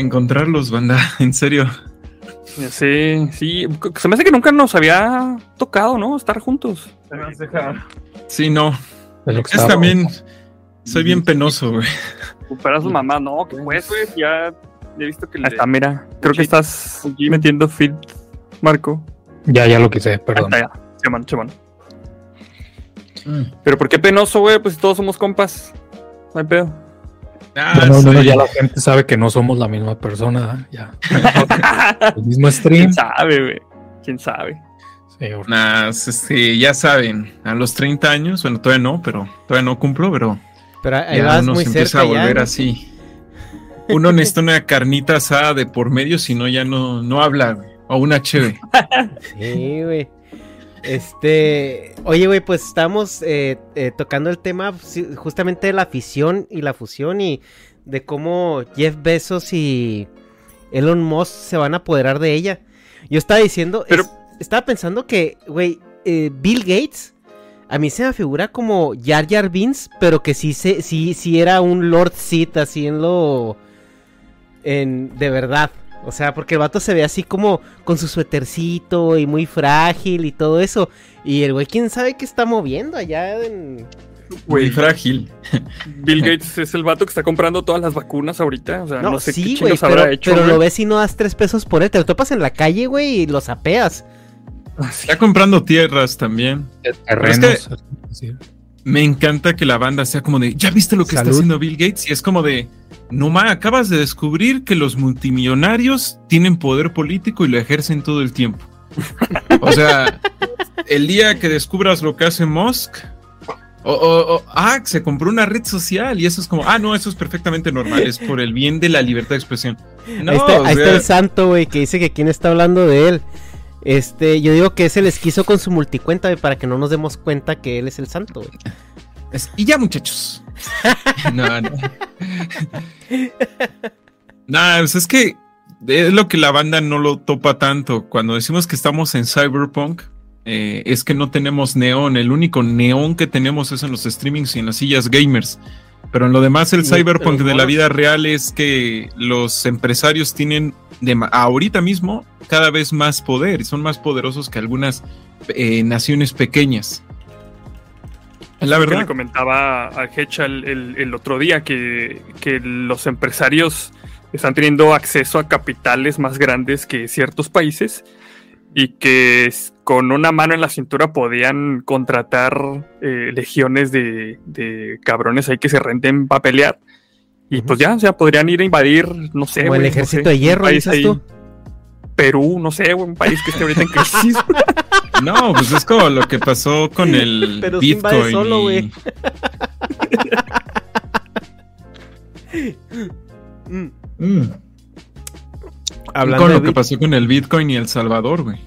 encontrarlos, banda, en serio. Sí, sí. Se me hace que nunca nos había tocado, ¿no? Estar juntos. Sí, no. Es lo que Es estaba- también. Soy bien penoso, güey. Superar a su mamá, no, que pues, ya he visto que le... Ahí está, mira. Creo que estás metiendo feed, Marco. Ya, ya lo quise, perdón. Ahí está, ya. Simón, Simón. Pero ¿por qué penoso, güey? Pues todos somos compas. No hay pedo. Ah, Bueno, no, no, ya la gente sabe que no somos la misma persona, ¿eh? ya. El mismo stream. ¿Quién sabe, güey? ¿Quién sabe? Sí, Nah, este, ya saben, a los 30 años, bueno, todavía no, pero todavía no cumplo, pero Pero ahí ya vas uno muy se empieza cerca a volver ya. así. Uno necesita una carnita asada de por medio, si no ya no, no habla, güey. O una cheve. Sí, güey. Este, oye, güey, pues estamos eh, eh, tocando el tema justamente de la afición y la fusión y de cómo Jeff Bezos y Elon Musk se van a apoderar de ella. Yo estaba diciendo, Pero- es- estaba pensando que, güey, eh, Bill Gates a mí se me figura como Jar Jar Binks, pero que sí, se, sí, sí era un Lord Sith así en lo... En, de verdad. O sea, porque el vato se ve así como con su suétercito y muy frágil y todo eso. Y el güey, quién sabe qué está moviendo allá en... Muy frágil. Bill Gates es el vato que está comprando todas las vacunas ahorita. O sea, no, No, sé sí, qué güey, habrá pero, hecho. pero güey. lo ves y no das tres pesos por él. Te lo topas en la calle, güey, y lo sapeas. Está comprando tierras también. terrenos. es que-. Me encanta que la banda sea como de, ¿ya viste lo que está haciendo Bill Gates? Y es como de, no ma, acabas de descubrir que los multimillonarios tienen poder político y lo ejercen todo el tiempo. O sea, el día que descubras lo que hace Musk, o, o- o, ah, se compró una red social y eso es como, ah, no, eso es perfectamente normal, es por el bien de la libertad de expresión. No, ahí está, ahí está el santo, güey, que dice que quién está hablando de él. Este, yo digo que ese les quiso con su multicuenta, güey, para que no nos demos cuenta que él es el santo, güey. es- y ya, muchachos. no, no. Nah, pues es que es lo que la banda no lo topa tanto. Cuando decimos que estamos en Cyberpunk, eh, es que no tenemos neón. El único neón que tenemos es en los streamings y en las sillas gamers. Pero en lo demás, el Cyberpunk de la vida real es que los empresarios tienen de ahorita mismo cada vez más poder y son más poderosos que algunas eh, naciones pequeñas. La que verdad. le comentaba a Hecha el, el- el otro día que, que los empresarios están teniendo acceso a capitales más grandes que ciertos países y que con una mano en la cintura podían contratar eh, legiones de, de cabrones ahí que se renten para pelear. Y pues ya, o sea, podrían ir a invadir, no sé. Como el güey, no ejército sé, de hierro, país dices tú. Perú, no sé, güey, un país que esté ahorita en crisis. No, pues es como lo que pasó con el Pero Bitcoin. solo, y- güey. Mm. Mm. Hablando con de lo que pasó con el Bitcoin y El Salvador, güey.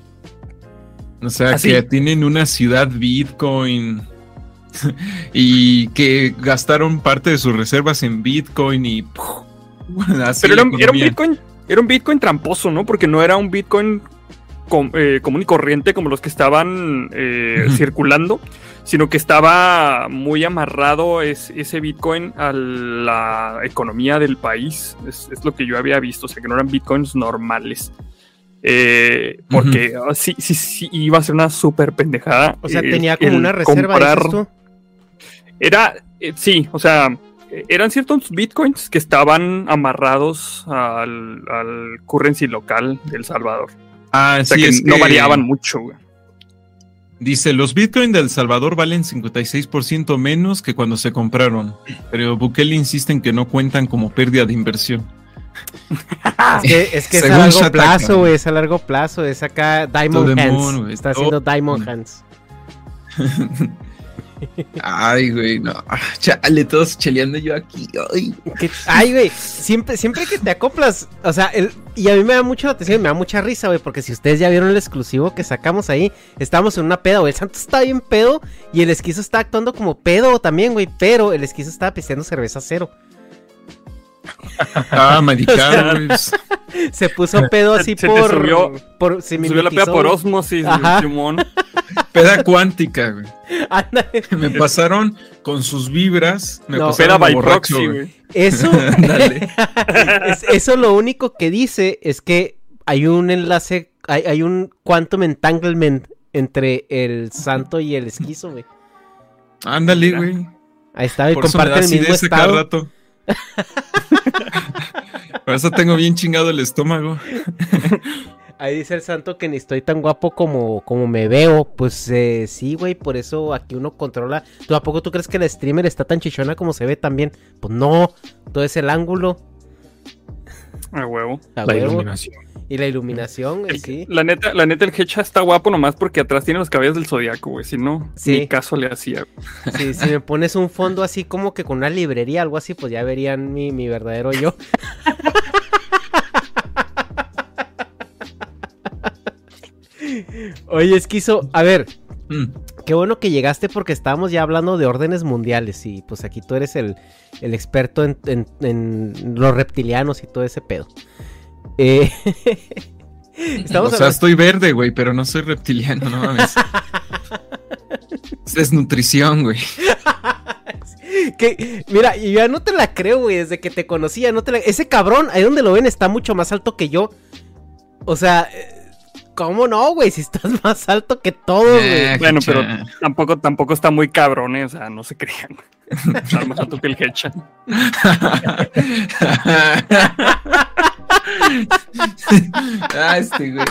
O sea, ¿Ah, que sí? tienen una ciudad Bitcoin y que gastaron parte de sus reservas en Bitcoin y ¡puf! así Pero era, un. Bitcoin, era un Bitcoin tramposo, ¿no? Porque no era un Bitcoin com- eh, común y corriente como los que estaban eh, circulando, sino que estaba muy amarrado es- ese Bitcoin a la economía del país. Es, es lo que yo había visto, o sea, que no eran Bitcoins normales. Eh, porque ah, sí, sí, sí, iba a ser una súper pendejada. O sea, eh, tenía como una reserva, comprar- tú. Era, eh, sí, o sea, eran ciertos bitcoins que estaban amarrados al, al currency local de El Salvador. Ah, O sea, sí, que es no que variaban mucho, güey. Dice, los Bitcoin de El Salvador valen 56% menos que cuando se compraron, pero Bukele insiste en que no cuentan como pérdida de inversión. Es que es, que es a largo plazo, güey. Es a largo plazo. Es acá Diamond Hands. moon. Está haciendo Diamond Hands. Ay, güey, no. Ah, Chale, todos cheleando yo aquí. Ay. Ay, güey, siempre, siempre que te acoplas, o sea, y a mí me da mucho la atención, me da mucha risa, güey, porque si ustedes ya vieron el exclusivo que sacamos ahí, estábamos en una peda, güey, el santo está bien pedo y el esquizo está actuando como pedo también, güey, pero el esquizo estaba pisteando cerveza cero. Ah, maricar, güey. Se puso pedo así Se por... subió- por se Subió la peda por osmosis. Simón. Peda cuántica, güey. Ándale. Me pasaron con sus vibras. Me No. Peda pasaron by a borracho, proxy, güey. Eso, es- eso lo único que dice es que hay un enlace, hay, hay un quantum entanglement entre el santo y el esquizo, güey. Ándale, güey. Ahí está, y comparten el mismo a cada estado. rato. Por eso tengo bien chingado el estómago. Ahí dice el santo que ni estoy tan guapo como, como me veo. Pues eh, sí, güey, por eso aquí uno controla. ¿Tú a poco tú crees que la streamer está tan chichona como se ve también? Pues no, todo es el ángulo. A huevo. a La huevo, iluminación. Y la iluminación, güey, sí. La neta, la neta, el Hecha está guapo nomás porque atrás tiene los cabellos del zodiaco, güey. Si no, Sí. ni caso le hacía. Sí, si me pones un fondo así como que con una librería, algo así, pues ya verían mi, mi verdadero yo. Oye, Esquizo, a ver, Mm. qué bueno que llegaste porque estábamos ya hablando de órdenes mundiales y pues aquí tú eres el, el experto en, en- en los reptilianos y todo ese pedo. Eh, estamos o sea, hablando- estoy verde, güey, pero no soy reptiliano, no mames. es desnutrición, güey. Que, mira, yo ya no te la creo, güey, desde que te conocía, no te la... Ese cabrón, ahí donde lo ven, está mucho más alto que yo. O sea, eh, ¿cómo no, güey? Si estás más alto que todos, güey. Ah, Bueno, pero tampoco, tampoco está muy cabrón, eh, o sea, no se crean. Está más alto que el Hecha. ah, este, güey.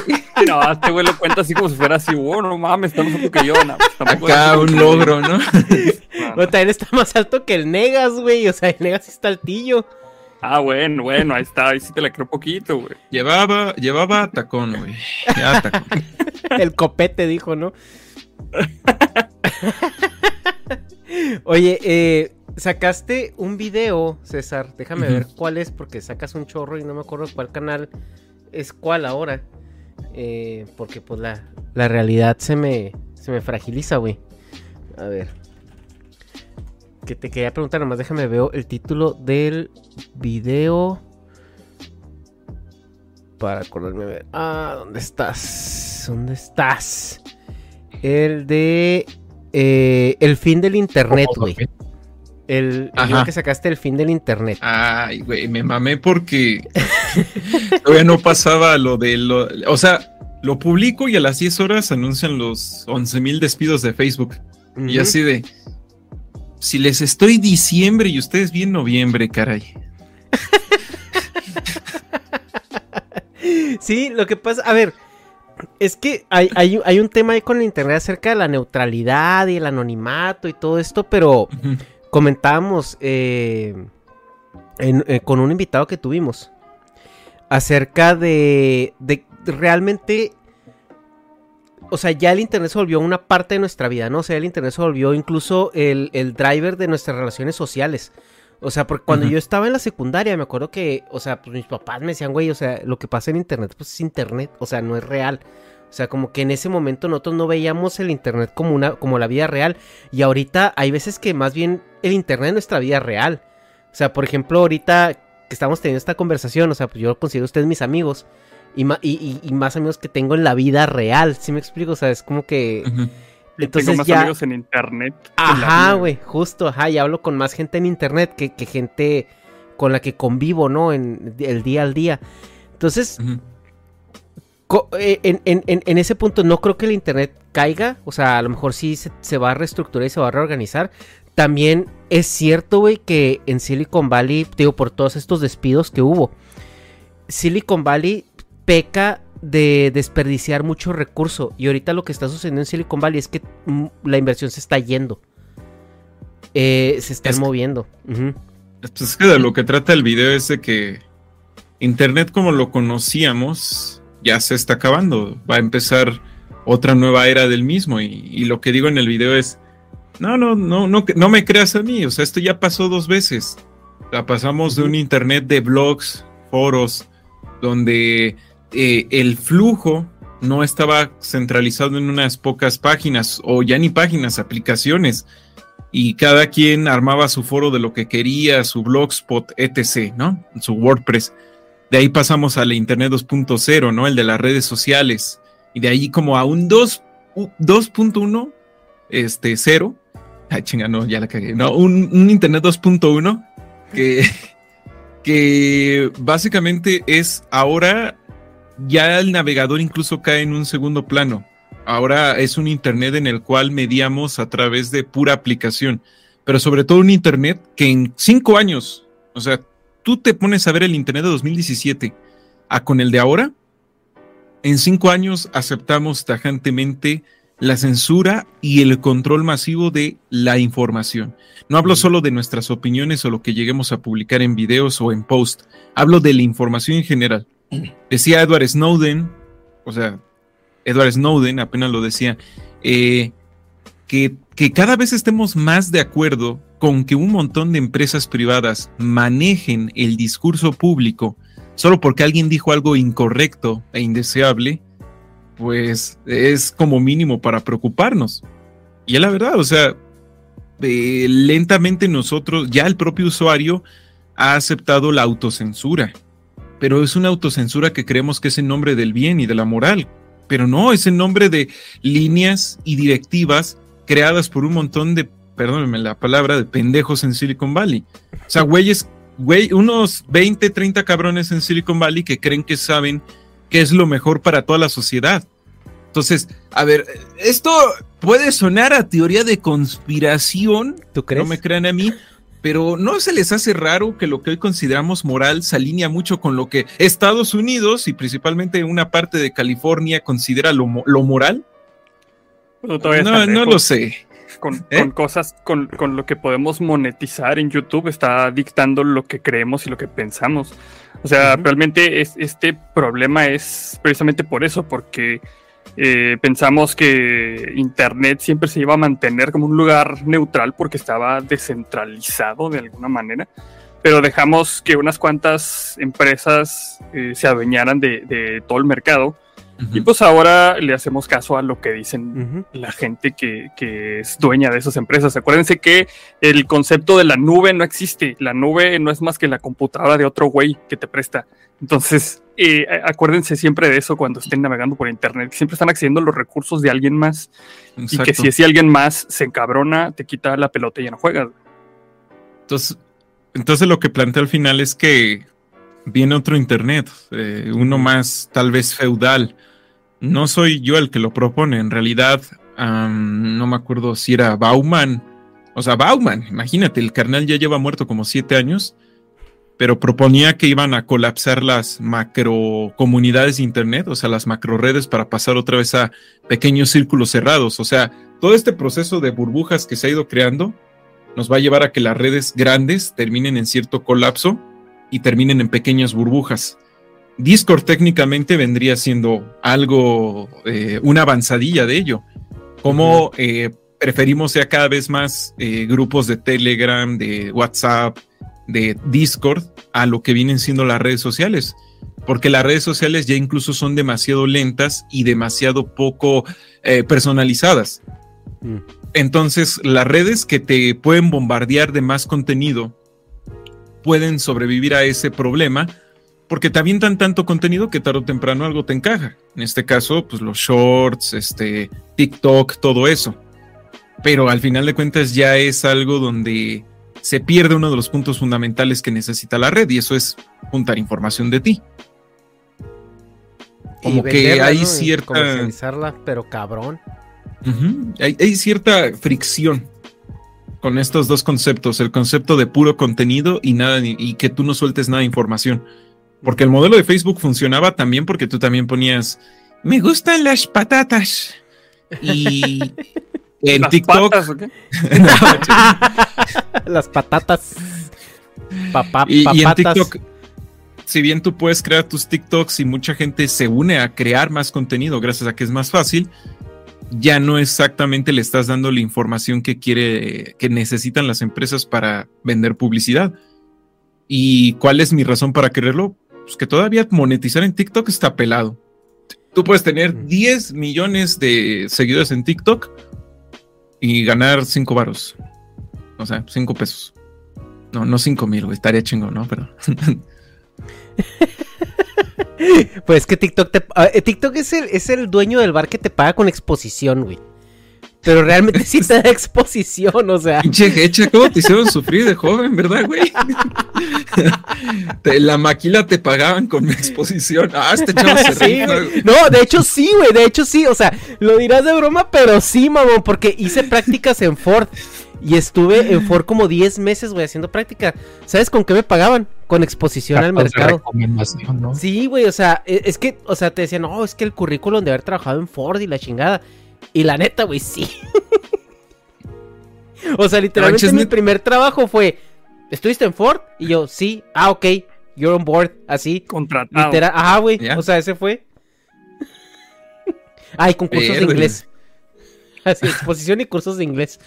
No, este güey lo cuenta así como si fuera así, oh, no mames, está más alto que yo. No, pues, Acá un logro, ¿no? O también está más alto que el Negas, güey. O sea, el Negas sí está altillo. Ah, bueno, bueno, ahí está, ahí sí te la creo poquito, güey. Llevaba, llevaba tacón, güey. Ya tacón. El copete dijo, ¿no? Oye, eh, sacaste un video, César. Déjame ver cuál es, porque sacas un chorro y no me acuerdo cuál canal es cuál ahora. Eh, porque pues la, la realidad se me, se me fragiliza, güey. A ver. Que te quería preguntar, nomás déjame veo el título del video. Para acordarme a ver. Ah, ¿dónde estás? ¿Dónde estás? El de eh, El fin del internet, güey. El, que sacaste el fin del internet. Ay, güey, me mamé porque todavía no pasaba lo de lo. O sea, lo publico y a las 10 horas anuncian los 11 mil despidos de Facebook. Y así de. Si les estoy diciembre y ustedes bien noviembre, caray. Sí, lo que pasa, a ver, es que hay, hay, hay un tema ahí con el internet acerca de la neutralidad y el anonimato y todo esto, pero comentábamos eh, en- eh, con un invitado que tuvimos acerca de, de realmente, o sea, ya el internet se volvió una parte de nuestra vida, ¿no? O sea, el internet se volvió incluso el, el driver de nuestras relaciones sociales. O sea, porque cuando yo estaba en la secundaria, me acuerdo que, o sea, pues mis papás me decían, güey, o sea, lo que pasa en internet, pues es internet, o sea, no es real. O sea, como que en ese momento nosotros no veíamos el internet como una, como la vida real. Y ahorita hay veces que más bien el internet es nuestra vida real. O sea, por ejemplo, ahorita que estamos teniendo esta conversación, o sea, pues yo considero ustedes mis amigos. Y, más amigos que tengo en la vida real, ¿sí me explico? O sea, es como que... Y Entonces tengo más ya- amigos en internet. Ajá, güey, justo, ajá, y hablo con más gente en internet que, que gente con la que convivo, ¿no? En el día al día. Entonces, en, en- ese punto no creo que el internet caiga, o sea, a lo mejor sí se, se va a reestructurar y se va a reorganizar. También es cierto, güey, que en Silicon Valley, digo, por todos estos despidos que hubo, Silicon Valley peca de desperdiciar mucho recurso. Y ahorita lo que está sucediendo en Silicon Valley es que mm, la inversión se está yendo. Eh, se están Es- moviendo. Ujú. Pues es que de lo que trata el video es de que Internet como lo conocíamos ya se está acabando. Va a empezar otra nueva era del mismo. Y, y lo que digo en el video es, no, no, no, no, no me creas a mí. O sea, esto ya pasó dos veces. La pasamos de un Internet de blogs, foros, donde eh, el flujo no estaba centralizado en unas pocas páginas o ya ni páginas, aplicaciones y cada quien armaba su foro de lo que quería, su blogspot, etc., ¿no? Su WordPress. De ahí pasamos al Internet 2.0, ¿no? El de las redes sociales. Y de ahí como a un 2 u- 2.1, este, 0. Ay, chinga, no, ya la cagué. No, un, un Internet 2.1 que, que básicamente es ahora ya el navegador incluso cae en un segundo plano. Ahora es un Internet en el cual mediamos a través de pura aplicación, pero sobre todo un Internet que en cinco años, o sea, tú te pones a ver el Internet de 2017 a con el de ahora, en cinco años aceptamos tajantemente la censura y el control masivo de la información. No hablo solo de nuestras opiniones o lo que lleguemos a publicar en videos o en post, hablo de la información en general. Decía Edward Snowden, o sea, Edward Snowden apenas lo decía, eh, que, que cada vez estemos más de acuerdo con que un montón de empresas privadas manejen el discurso público solo porque alguien dijo algo incorrecto e indeseable, pues es como mínimo para preocuparnos. Y es la verdad, o sea, eh, lentamente nosotros, ya el propio usuario ha aceptado la autocensura, pero es una autocensura que creemos que es en nombre del bien y de la moral, pero no, es en nombre de líneas y directivas creadas por un montón de, perdónenme la palabra, de pendejos en Silicon Valley. O sea, güeyes, güey, unos 20, 30 cabrones en Silicon Valley que creen que saben qué es lo mejor para toda la sociedad. Entonces, a ver, esto puede sonar a teoría de conspiración, ¿Tú crees? no me crean a mí, pero ¿no se les hace raro que lo que hoy consideramos moral se alinea mucho con lo que Estados Unidos y principalmente una parte de California considera lo, lo moral? No, no lo sé. Con, ¿Eh? con cosas, con, con lo que podemos monetizar en YouTube, está dictando lo que creemos y lo que pensamos. O sea, realmente es, este problema es precisamente por eso, porque eh, pensamos que Internet siempre se iba a mantener como un lugar neutral porque estaba descentralizado de alguna manera, pero dejamos que unas cuantas empresas eh, se adueñaran de, de todo el mercado y pues ahora le hacemos caso a lo que dicen la gente que, que es dueña de esas empresas. Acuérdense que el concepto de la nube no existe. La nube no es más que la computadora de otro güey que te presta. Entonces, eh, acuérdense siempre de eso cuando estén navegando por internet. que Siempre están accediendo a los recursos de alguien más. Y que si ese alguien más se encabrona, te quita la pelota y ya no juegas. Entonces, entonces lo que plantea al final es que viene otro internet, eh, uno más tal vez feudal. No soy yo el que lo propone, en realidad no me acuerdo si era Bauman. O sea, Bauman, imagínate, el carnal ya lleva muerto como siete años, pero proponía que iban a colapsar las macro comunidades de internet, o sea, las macro redes para pasar otra vez a pequeños círculos cerrados. O sea, todo este proceso de burbujas que se ha ido creando nos va a llevar a que las redes grandes terminen en cierto colapso y terminen en pequeñas burbujas. Discord técnicamente vendría siendo algo, eh, una avanzadilla de ello. Como eh, preferimos ya cada vez más eh, grupos de Telegram, de WhatsApp, de Discord a lo que vienen siendo las redes sociales. Porque las redes sociales ya incluso son demasiado lentas y demasiado poco personalizadas. Mm. Entonces, las redes que te pueden bombardear de más contenido pueden sobrevivir a ese problema porque te avientan tanto contenido que tarde o temprano algo te encaja. En este caso, pues los shorts, este, TikTok, todo eso. Pero al final de cuentas ya es algo donde se pierde uno de los puntos fundamentales que necesita la red y eso es juntar información de ti. Como que hay ¿no? Cierta... comercializarla, pero cabrón. Hay, hay cierta fricción con estos dos conceptos, el concepto de puro contenido y nada y que tú no sueltes nada de información. Porque el modelo de Facebook funcionaba también porque tú también ponías me gustan las patatas y en ¿Las TikTok patas o qué? Las patatas. Papá, y, y en papatas. TikTok si bien tú puedes crear tus TikToks y mucha gente se une a crear más contenido gracias a que es más fácil, ya no exactamente le estás dando la información que quiere, que necesitan las empresas para vender publicidad. ¿Y cuál es mi razón para quererlo? Pues que todavía monetizar en TikTok está pelado. Tú puedes tener 10 millones de seguidores en TikTok y ganar 5 varos. O sea, 5 pesos. No, no 5 mil, güey. Estaría chingo, ¿no? Pero Pues que TikTok te... ah, eh, TikTok es el, es el dueño del bar que te paga con exposición, güey. Pero realmente sí te da exposición, o sea. Pinche hecha, ¿cómo te hicieron sufrir de joven, verdad, güey? Te- la maquila te pagaban con mi exposición. Ah, este chavo se Sí, güey. No, de hecho sí, güey, de hecho sí, o sea, lo dirás de broma, pero sí, mamón, porque hice prácticas en Ford y estuve en Ford como 10 meses, güey, haciendo práctica. ¿Sabes con qué me pagaban? Con exposición al mercado. Sí, güey, o sea, e- es que, o sea, te decían, no, es que el currículum de haber trabajado en Ford y la chingada. Y la neta, güey, sí. o sea, literalmente mi primer trabajo fue, ¿estuviste en Ford? Y yo, sí, ah, ok, you're on board, así. Contratado. Literal, ajá, güey. O sea, ese fue. Ay, con cursos de inglés. Así, exposición y cursos de inglés.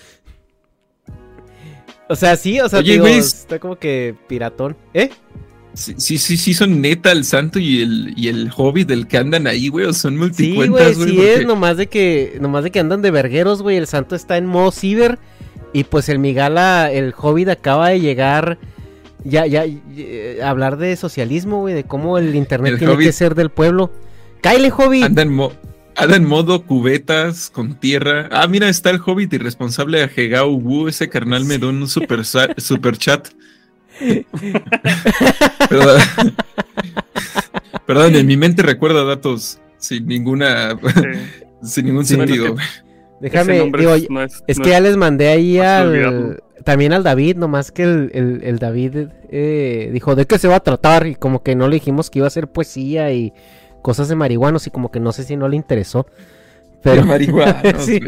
O sea, sí, o sea, Oye, digo, está como que piratón. ¿Eh? Sí, sí, sí, sí, son neta el santo y el, y el hobbit del que andan ahí, güey. O son Sí, multicuentas, güey, güey. sí porque- es, nomás de que, nomás de que andan de vergueros, güey. El santo está en modo ciber. Y pues el Migala, el hobbit acaba de llegar. Ya, ya, eh, a hablar de socialismo, güey, de cómo el internet El tiene Hobbit. que ser del pueblo. ¡Cáile, hobbit! Anda en, mo- anda en modo cubetas con tierra. Ah, mira, está el hobbit irresponsable de Hegao Wu. Ese carnal me dio un super chat. Perdón. Perdón, en mi mente recuerda datos sin ninguna, Sí. sin ningún Sí. sentido. Bueno, Déjame, digo, es- no es, Es no que ya les mandé ahí al. También al David, nomás que el, el- el David eh, dijo de qué se va a tratar y como que no le dijimos que iba a ser poesía y cosas de marihuanos y como que no sé si no le interesó. Pero. Sí.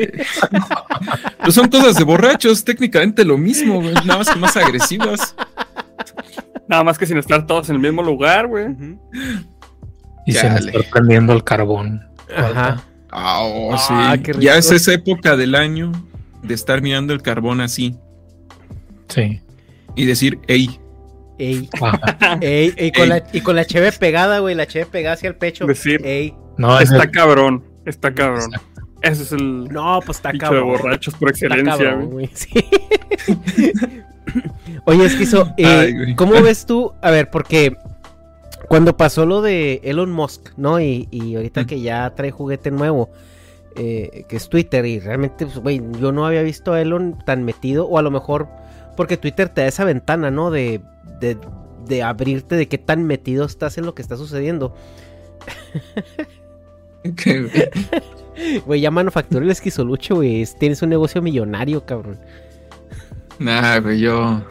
Pues son cosas de borrachos, técnicamente lo mismo, nada más que más agresivas. Nada más que sin estar todos en el mismo lugar, güey. Y Chale. estar prendiendo el carbón. Ajá. Ah, oh, Ah, sí. Ya es esa época del año de estar mirando el carbón así Sí. y decir, hey, Ey, Ajá. ey, ey, con Ey. la, y con la cheve pegada, güey, la cheve pegada hacia el pecho. Decir- Ey. No, es Está el- cabrón, está cabrón. Ese es el No, pues está bicho de cabrón. borrachos por Está excelencia, cabrón, güey. güey, sí. Oye, Esquizo, eh, Ay. ¿cómo ves tú? A ver, porque cuando pasó lo de Elon Musk, ¿no? Y, y ahorita que ya trae juguete nuevo, eh, que es Twitter, y realmente, pues, güey, yo no había visto a Elon tan metido, o a lo mejor porque Twitter te da esa ventana, ¿no? De, de, de abrirte de qué tan metido estás en lo que está sucediendo. güey. Ya manufacturó el esquizolucho, güey. es- Tienes un negocio millonario, cabrón. nah, güey, yo.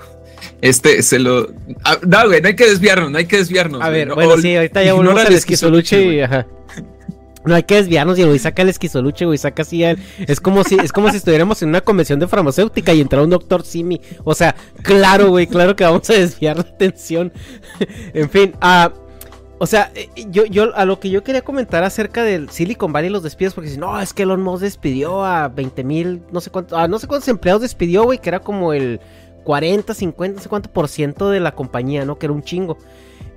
Este se lo. Ah, no, güey, no hay que desviarnos, no hay que desviarnos. A güey, ver, no, bueno, sí, ahorita ya volvemos el al esquizoluche y güey. ajá. No hay que desviarnos y güey saca el esquizoluche, güey, saca así el- es como si es como si estuviéramos en una convención de farmacéutica y entrara un doctor Simi. O sea, claro, güey, claro que vamos a desviar la atención. en fin, ah o sea, eh, yo, yo a lo que yo quería comentar acerca del Silicon Valley y los despidos, porque si no, es que Elon Musk despidió a 20 mil, no sé cuánto, ah, no sé cuántos empleados despidió, güey, que era como el 40, 50, no sé cuánto por ciento de la compañía, ¿no? Que era un chingo.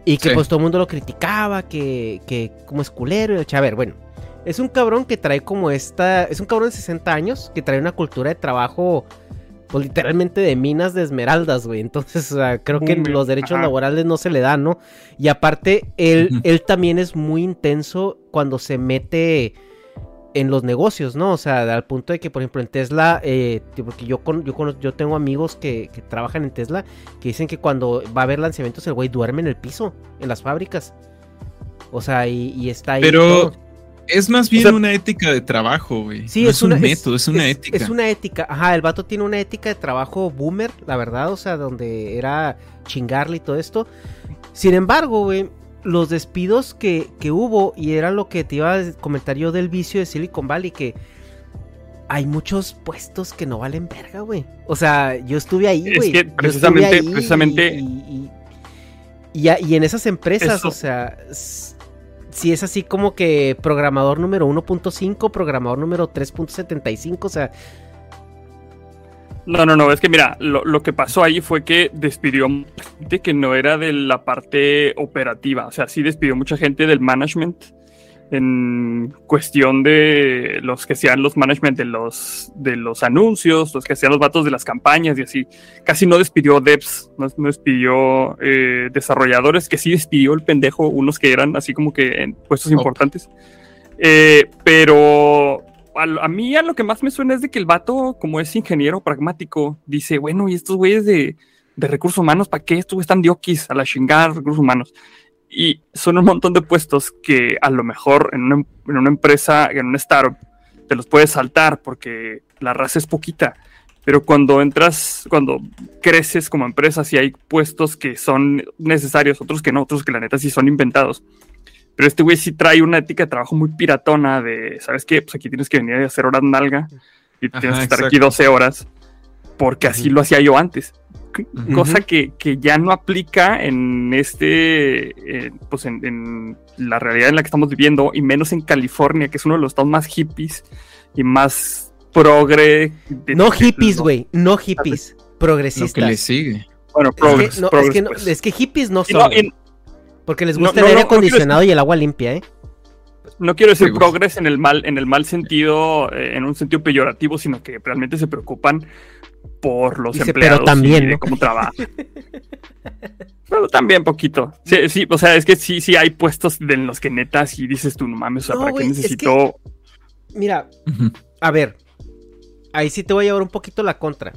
Y que Sí. pues todo el mundo lo criticaba, que, que como es culero. y A ver, bueno, es un cabrón que trae como esta, es un cabrón de 60 años, que trae una cultura de trabajo pues literalmente de minas de esmeraldas, güey. Entonces, o sea, creo que los derechos ajá. laborales no se le dan, ¿no? Y aparte, él, él también es muy intenso cuando se mete en los negocios, ¿no? O sea, al punto de que, por ejemplo, en Tesla, eh, porque yo, con, yo, cono- yo tengo amigos que, que trabajan en Tesla que dicen que cuando va a haber lanzamientos el güey duerme en el piso, en las fábricas. O sea, y, y está ahí. Pero todo. es más bien sea- una ética de trabajo, güey. Sí, no es, es, un una, método, es, una ética. Es una ética. Ajá, el vato tiene una ética de trabajo boomer, la verdad, o sea, donde era chingarle y todo esto. Sin embargo, güey, los despidos que, que hubo, y era lo que te iba a comentar yo del vicio de Silicon Valley, que hay muchos puestos que no valen verga, güey. O sea, yo estuve ahí, Es güey. que Yo precisamente- ahí precisamente- Y, y- en esas empresas, Eso. o sea, si es así como que programador número 1.5, programador número 3.75, o sea, No, no, no, es que mira, lo, lo que pasó ahí fue que despidió mucha gente que no era de la parte operativa, o sea, sí despidió mucha gente del management en cuestión de los que hacían los management de los, de los anuncios, los que hacían los vatos de las campañas y así. Casi no despidió devs, no, no despidió eh, desarrolladores, que sí despidió el pendejo, unos que eran así como que en puestos importantes. Eh, pero a, mí a lo que más me suena es de que el vato, como es ingeniero pragmático, dice, bueno, ¿y estos güeyes de, de recursos humanos, para qué? Estos están de okis a la chingada recursos humanos. Y son un montón de puestos que a lo mejor en una, en una empresa, en una startup, te los puedes saltar porque la raza es poquita. Pero cuando entras, cuando creces como empresa, sí hay puestos que son necesarios, otros que no, otros que la neta sí son inventados. Pero este güey sí trae una ética de trabajo muy piratona de, ¿sabes qué? Pues aquí tienes que venir a hacer horas nalga y Ajá, tienes que estar exacto. aquí 12 horas porque así lo hacía yo antes. Cosa que, que ya no aplica en este, eh, pues en, en la realidad en la que estamos viviendo y menos en California, que es uno de los estados más hippies y más progre. de- no hippies, güey, no hippies, Lo que progresistas. le sigue. Bueno, Es que, progres, no, progres, es, que no- pues. es que hippies no Y son, no, porque les no, gusta no, el aire no, no quiero acondicionado y el agua limpia, ¿eh? no quiero decir pues. progres en el mal, en el mal sentido, eh, en un sentido peyorativo, sino que realmente se preocupan por los Dice, pero empleados también, y de ¿no? cómo trabajan. pero también poquito. Sí, sí, o sea, es que sí, sí hay puestos en los que neta si dices tú, no mames, o sea, No, ¿para qué es que- necesito? Mira, a ver, ahí sí te voy a llevar un poquito la contra.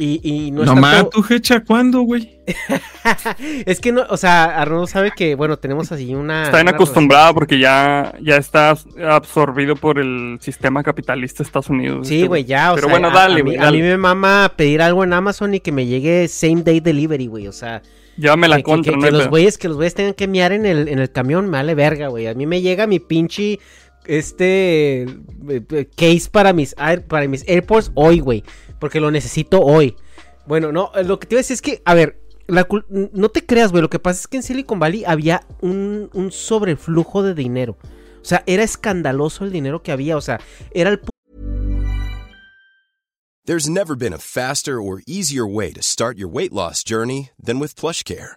Y, y no No, es ma, tanto- tu hecha, ¿cuándo, güey? es que no, o sea, Arnold sabe que, bueno, tenemos así una... Está bien una acostumbrada porque ya, ya está absorbido por el sistema capitalista de Estados Unidos. Sí, este güey, ya, o Pero sea, bueno, dale, a, mí, güey, a mí me mama pedir algo en Amazon y que me llegue same day delivery, güey, o sea, Llévame la que- contra, que- no que los güeyes, que los güeyes tengan que miar en el, en el camión, me vale verga, güey, a mí me llega mi pinche, este, eh, case para mis, air- para mis hoy, güey, porque lo necesito hoy. Bueno, no, eh, lo que te iba a decir es que, a ver, no te creas, güey, lo que pasa es que en Silicon Valley había un, un sobreflujo de dinero. O sea, era escandaloso el dinero que había, o sea, era el There's never been a faster or easier way to start your weight loss journey than with PlushCare.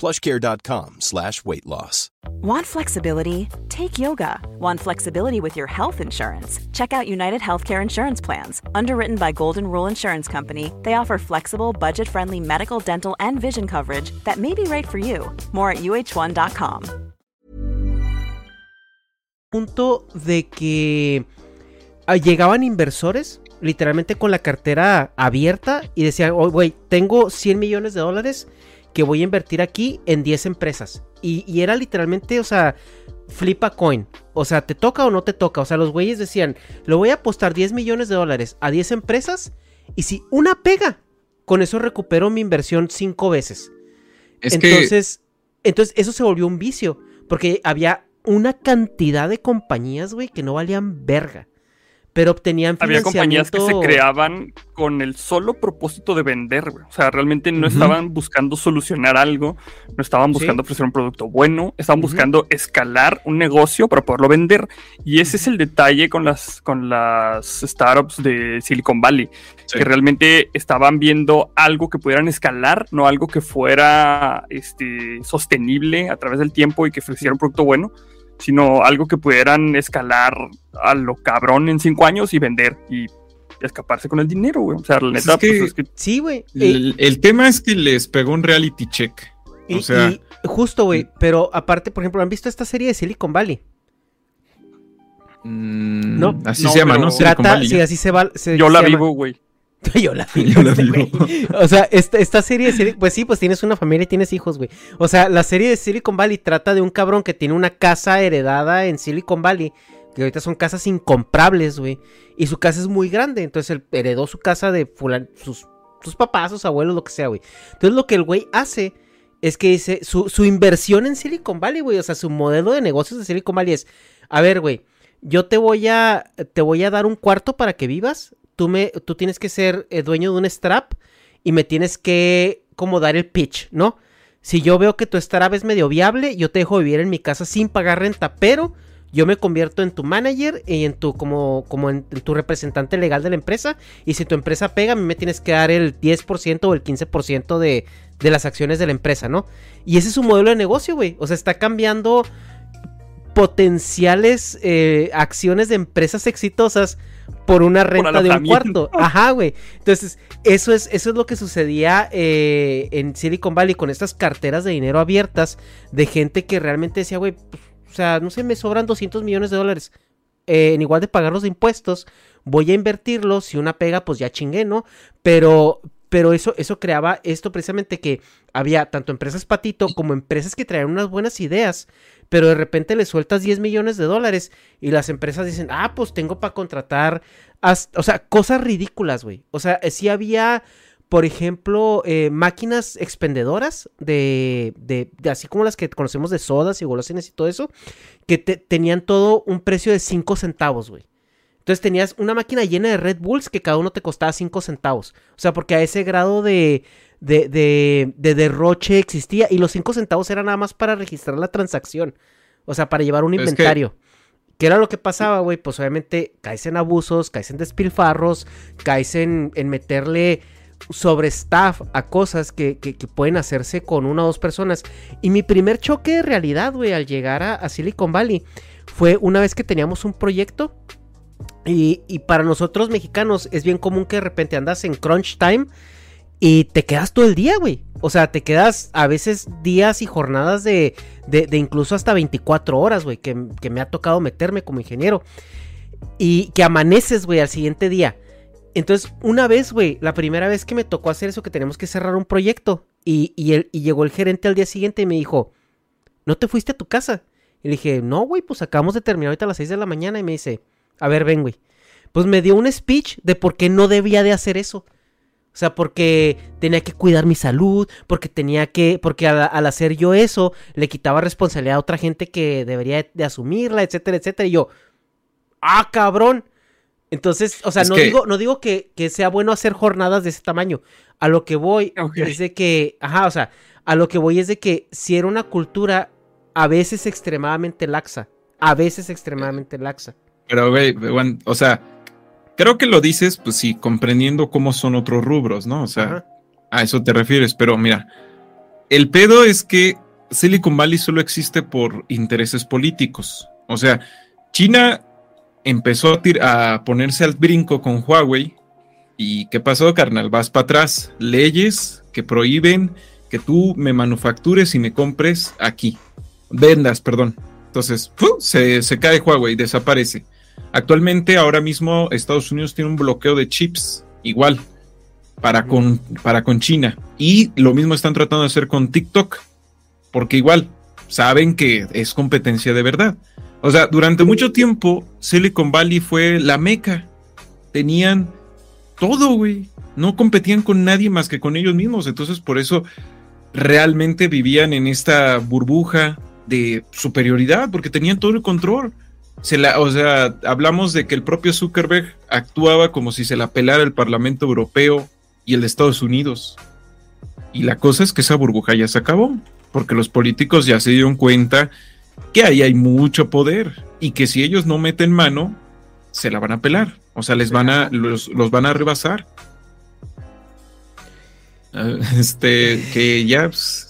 plushcare.com slash weight loss. Want flexibility? Take yoga. Want flexibility with your health insurance? Check out United Healthcare Insurance Plans. Underwritten by Golden Rule Insurance Company, they offer flexible, budget friendly medical, dental, and vision coverage that may be right for you. More at uh1.com. punto de que ah, llegaban inversores literalmente con la cartera abierta y decían, oh, güey, tengo 100 millones de dólares que voy a invertir aquí en 10 empresas. Y, y era literalmente, o sea, flip a coin. O sea, ¿te toca o no te toca? O sea, los güeyes decían, le voy a apostar 10 millones de dólares a 10 empresas y si una pega, con eso recupero mi inversión 5 veces. Es que entonces, entonces eso se volvió un vicio, porque había una cantidad de compañías, güey, que no valían verga. Pero obtenían Había compañías que se financiamiento- creaban con el solo propósito de vender, güey. O sea, realmente no estaban buscando solucionar algo, no estaban buscando Sí. ofrecer un producto bueno, estaban Ujú. buscando escalar un negocio para poderlo vender. Y ese es el detalle con las, con las startups de Silicon Valley, Sí. que realmente estaban viendo algo que pudieran escalar, no algo que fuera este, sostenible a través del tiempo y que ofreciera un producto bueno sino algo que pudieran escalar a lo cabrón en cinco años y vender y escaparse con el dinero, güey. O sea, la Pues neta, es que- pues, es que Sí, güey. Eh, El, el tema es que les pegó un reality check. y, o sea, y justo, güey. Pero aparte, por ejemplo, ¿han visto esta serie de Silicon Valley? mm, No. así No, se llama, ¿no? Silicon Trata, Valley. sí, así se va. se- yo se la llama. vivo, güey. Yo la vi. Yo la este. O sea, esta, esta serie de Silicon pues sí, pues tienes una familia y tienes hijos, güey. O sea, la serie de Silicon Valley trata de un cabrón que tiene una casa heredada en Silicon Valley, que ahorita son casas incomprables, güey. Y su casa es muy grande, entonces él heredó su casa de fulan- sus, sus papás, sus abuelos, lo que sea, güey. Entonces lo que el güey hace es que dice, su, su inversión en Silicon Valley, güey, o sea, su modelo de negocios de Silicon Valley es, a ver, güey, yo te voy a, te voy a dar un cuarto para que vivas, tú, me, tú tienes que ser eh, dueño de un strap y me tienes que como dar el pitch, ¿no? Si yo veo que tu startup es medio viable, yo te dejo vivir en mi casa sin pagar renta, pero yo me convierto en tu manager y en tu como, como en, en tu representante legal de la empresa. Y si tu empresa pega, a mí me tienes que dar el 10% o el 15% de, de las acciones de la empresa, ¿no? Y ese es su modelo de negocio, güey. O sea, está cambiando potenciales eh, acciones de empresas exitosas por una renta de un cuarto. Ajá, güey. Entonces, eso es, eso es lo que sucedía eh, en Silicon Valley con estas carteras de dinero abiertas de gente que realmente decía, güey, pues, o sea, no sé, me sobran 200 millones de dólares. Eh, en igual de pagar los impuestos, voy a invertirlos. Si una pega, pues ya chingué, ¿no? Pero, pero eso, eso creaba esto precisamente que había tanto empresas patito como empresas que traían unas buenas ideas, pero de repente le sueltas 10 millones de dólares y las empresas dicen, ah, pues tengo para contratar, o sea, cosas ridículas, güey. O sea, sí había, por ejemplo, eh, máquinas expendedoras de, de, así como las que conocemos de sodas y golosinas y todo eso, que te- tenían todo un precio de 5 centavos, güey. Entonces tenías una máquina llena de Red Bulls que cada uno te costaba 5 centavos. O sea, porque a ese grado de, de, de, de derroche existía. Y los 5 centavos era nada más para registrar la transacción. O sea, para llevar un Es que- inventario. ¿Qué era lo que pasaba, güey? Pues obviamente caes en abusos, caes en despilfarros, caes en, en meterle sobre staff a cosas que, que- que pueden hacerse con una o dos personas. Y mi primer choque de realidad, güey, al llegar a, a Silicon Valley fue una vez que teníamos un proyecto. Y, y para nosotros mexicanos es bien común que de repente andas en crunch time y te quedas todo el día, güey. O sea, te quedas a veces días y jornadas de, de, de incluso hasta 24 horas, güey, que, que me ha tocado meterme como ingeniero. Y que amaneces, güey, al siguiente día. Entonces, una vez, güey, la primera vez que me tocó hacer eso, que tenemos que cerrar un proyecto, y, y, el- y llegó el gerente al día siguiente y me dijo, ¿no te fuiste a tu casa? Y le dije, no, güey, pues acabamos de terminar ahorita a las 6 de la mañana. Y me dice, a ver, ven, güey. Pues me dio un speech de por qué no debía de hacer eso. O sea, porque tenía que cuidar mi salud, porque tenía que, porque al, al hacer yo eso, le quitaba responsabilidad a otra gente que debería de, asumirla, etcétera, etcétera. Y yo, ah, cabrón. Entonces, o sea, Es no que- digo, no digo que, que sea bueno hacer jornadas de ese tamaño. A lo que voy es de que, ajá, o sea, a lo que voy es de que si era una cultura a veces extremadamente laxa, a veces extremadamente laxa. Pero, güey, o sea, creo que lo dices, pues sí, comprendiendo cómo son otros rubros, ¿no? O sea, Ajá. a eso te refieres, pero mira, el pedo es que Silicon Valley solo existe por intereses políticos. O sea, China empezó a, tir- a ponerse al brinco con Huawei. ¿Y qué pasó, carnal? Vas para atrás. Leyes que prohíben que tú me manufactures y me compres aquí. Vendas, perdón. Entonces, se, se cae Huawei, desaparece. Actualmente, ahora mismo, Estados Unidos tiene un bloqueo de chips, igual, para con, para con China. Y lo mismo están tratando de hacer con TikTok, porque igual saben que es competencia de verdad. O sea, durante mucho tiempo, Silicon Valley fue la meca. Tenían todo, güey. No competían con nadie más que con ellos mismos. Entonces, por eso realmente vivían en esta burbuja de superioridad, porque tenían todo el control. Se la, o sea, hablamos de que el propio Zuckerberg actuaba como si se la pelara el Parlamento Europeo y el de Estados Unidos. Y la cosa es que esa burbuja ya se acabó, porque los políticos ya se dieron cuenta que ahí hay mucho poder y que si ellos no meten mano, se la van a pelar. O sea, les van a, los, los van a rebasar. Ah, Este, que ya, pues,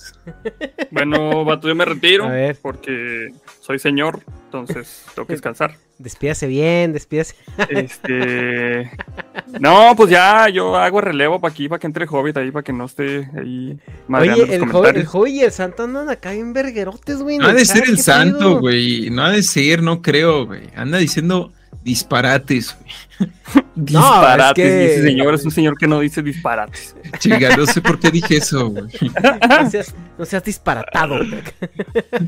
Bueno, vato, yo me retiro A ver. porque soy señor, entonces tengo que descansar. Despídase bien, despídase. Este. No, pues ya yo hago relevo para aquí, para que entre Hobbit ahí, para que no esté ahí madreando Oye, los el joven, el y el santo andan acá en verguerotes, güey. no ha de ser el ¿qué santo, güey. No ha de ser, no creo, güey. Anda diciendo disparates. Disparates. es que- ese señor es un señor que no dice disparates. Chica, no sé por qué dije eso, güey. No seas, no seas disparatado.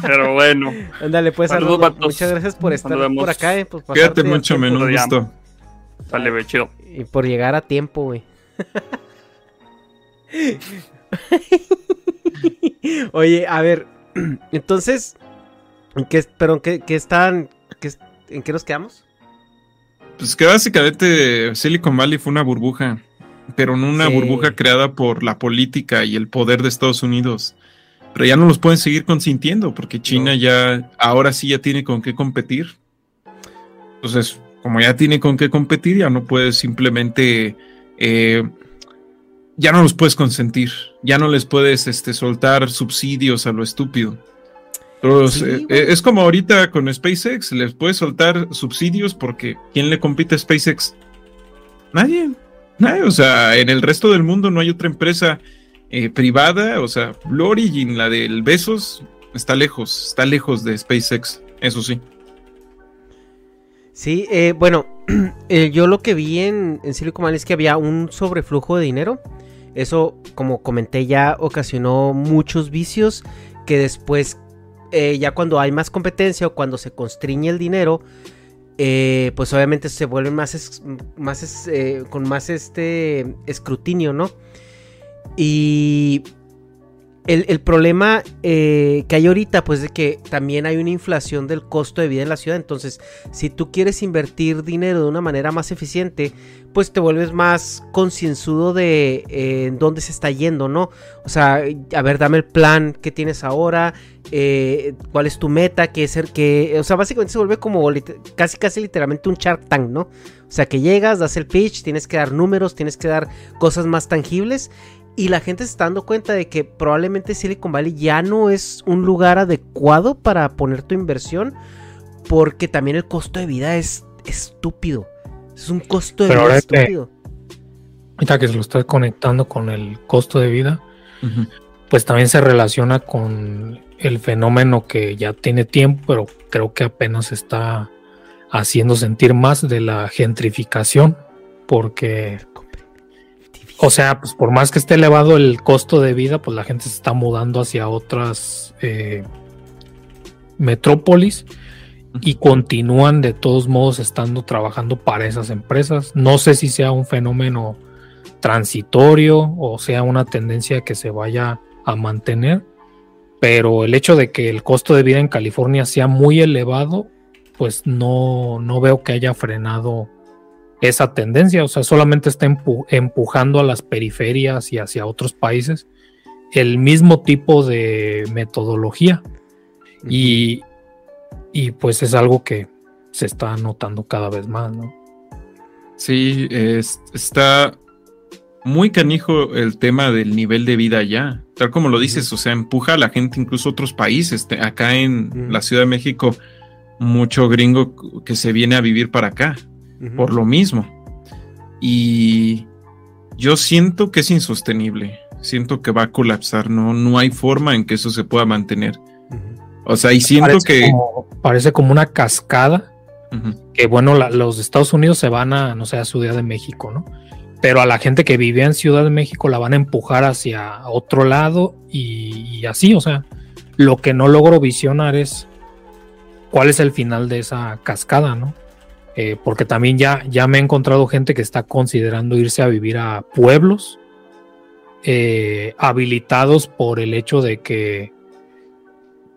Pero bueno, Ándale, pues, Saludos, saludos. vatos. Muchas gracias por estar por acá, eh, por Quédate pasarte mucho, el men, un ya. gusto. sale, güey, chido. tiempo Y por llegar a tiempo, güey. Oye, a ver, entonces, ¿en qué, pero en qué, qué están, qué- en qué nos quedamos? Pues que básicamente Silicon Valley fue una burbuja, pero no una Sí. burbuja creada por la política y el poder de Estados Unidos. Pero ya no los pueden seguir consintiendo porque China No. ya, ahora sí ya tiene con qué competir. Entonces, como ya tiene con qué competir, ya no puedes simplemente, eh, ya no los puedes consentir, ya no les puedes este, soltar subsidios a lo estúpido. Entonces, Sí, eh, eh, es como ahorita con SpaceX, les puedes soltar subsidios porque ¿quién le compite a SpaceX? Nadie, nadie, o sea, en el resto del mundo no hay otra empresa eh, privada, o sea, Blue Origin, la del Besos, está lejos, está lejos de SpaceX, eso sí. Sí, eh, bueno, eh, yo lo que vi en, en Silicon Valley es que había un sobreflujo de dinero. Eso, como comenté, ya ocasionó muchos vicios que después, eh, ya cuando hay más competencia o cuando se constriñe el dinero, eh, pues obviamente se vuelven más, más eh, con más este escrutinio, ¿no? Y el, el problema eh, que hay ahorita, pues de que también hay una inflación del costo de vida en la ciudad. Entonces, si tú quieres invertir dinero de una manera más eficiente, pues te vuelves más concienzudo de eh, dónde se está yendo, ¿no? O sea, a ver, dame el plan que tienes ahora, eh, cuál es tu meta, qué es el que... O sea, básicamente se vuelve como casi, casi literalmente un Shark Tank, ¿no? O sea, que llegas, das el pitch, tienes que dar números, tienes que dar cosas más tangibles. Y la gente se está dando cuenta de que probablemente Silicon Valley ya no es un lugar adecuado para poner tu inversión. Porque también el costo de vida es estúpido. Es un costo de Pero vida que- estúpido. Ahorita que se lo está conectando con el costo de vida, pues también se relaciona con el fenómeno que ya tiene tiempo, pero creo que apenas se está haciendo sentir más de la gentrificación, porque, o sea, pues por más que esté elevado el costo de vida, pues la gente se está mudando hacia otras eh, metrópolis y continúan de todos modos estando trabajando para esas empresas. No sé si sea un fenómeno transitorio o sea una tendencia que se vaya a mantener, pero el hecho de que el costo de vida en California sea muy elevado, pues no, no veo que haya frenado esa tendencia, o sea, solamente está empu- empujando a las periferias y hacia otros países el mismo tipo de metodología. Y, y pues es algo que se está notando cada vez más, ¿no? Sí, es- está muy canijo el tema del nivel de vida allá. Tal como lo dices, o sea, empuja a la gente incluso a otros países. Te- Acá en la Ciudad de México, mucho gringo que se viene a vivir para acá, Por lo mismo. Y yo siento que es insostenible. Siento que va a colapsar. No, no hay forma en que eso se pueda mantener. O sea, y siento parece que. como, parece como una cascada que bueno, la- los Estados Unidos se van a, no sé, a Ciudad de México, ¿no? Pero a la gente que vivía en Ciudad de México la van a empujar hacia otro lado y, y así, o sea, lo que no logro visionar es cuál es el final de esa cascada, ¿no? Eh, porque también ya, ya me he encontrado gente que está considerando irse a vivir a pueblos eh, habilitados por el hecho de que,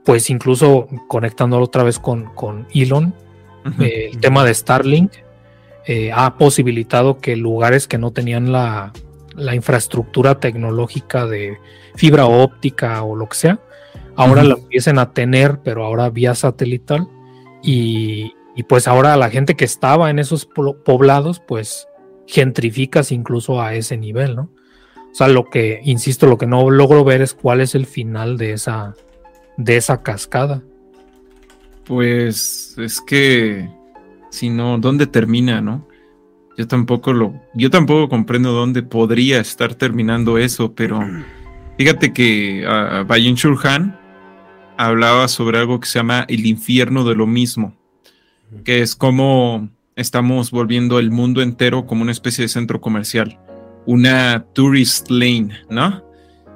pues incluso conectándolo otra vez con, con Elon, eh, el tema de Starlink ha posibilitado que lugares que no tenían la, la, infraestructura tecnológica de fibra óptica o lo que sea, ahora la empiecen a tener, pero ahora vía satelital. Y, y, pues ahora la gente que estaba en esos poblados, pues gentrificas incluso a ese nivel, ¿no? O sea, lo que, insisto, lo que no logro ver es cuál es el final de esa, de esa cascada. Pues es que si no, ¿dónde termina, no? Yo tampoco lo, yo tampoco comprendo dónde podría estar terminando eso, pero fíjate que uh, Shulhan hablaba sobre algo que se llama el infierno de lo mismo, que es como estamos volviendo el mundo entero como una especie de centro comercial, una tourist lane, ¿no?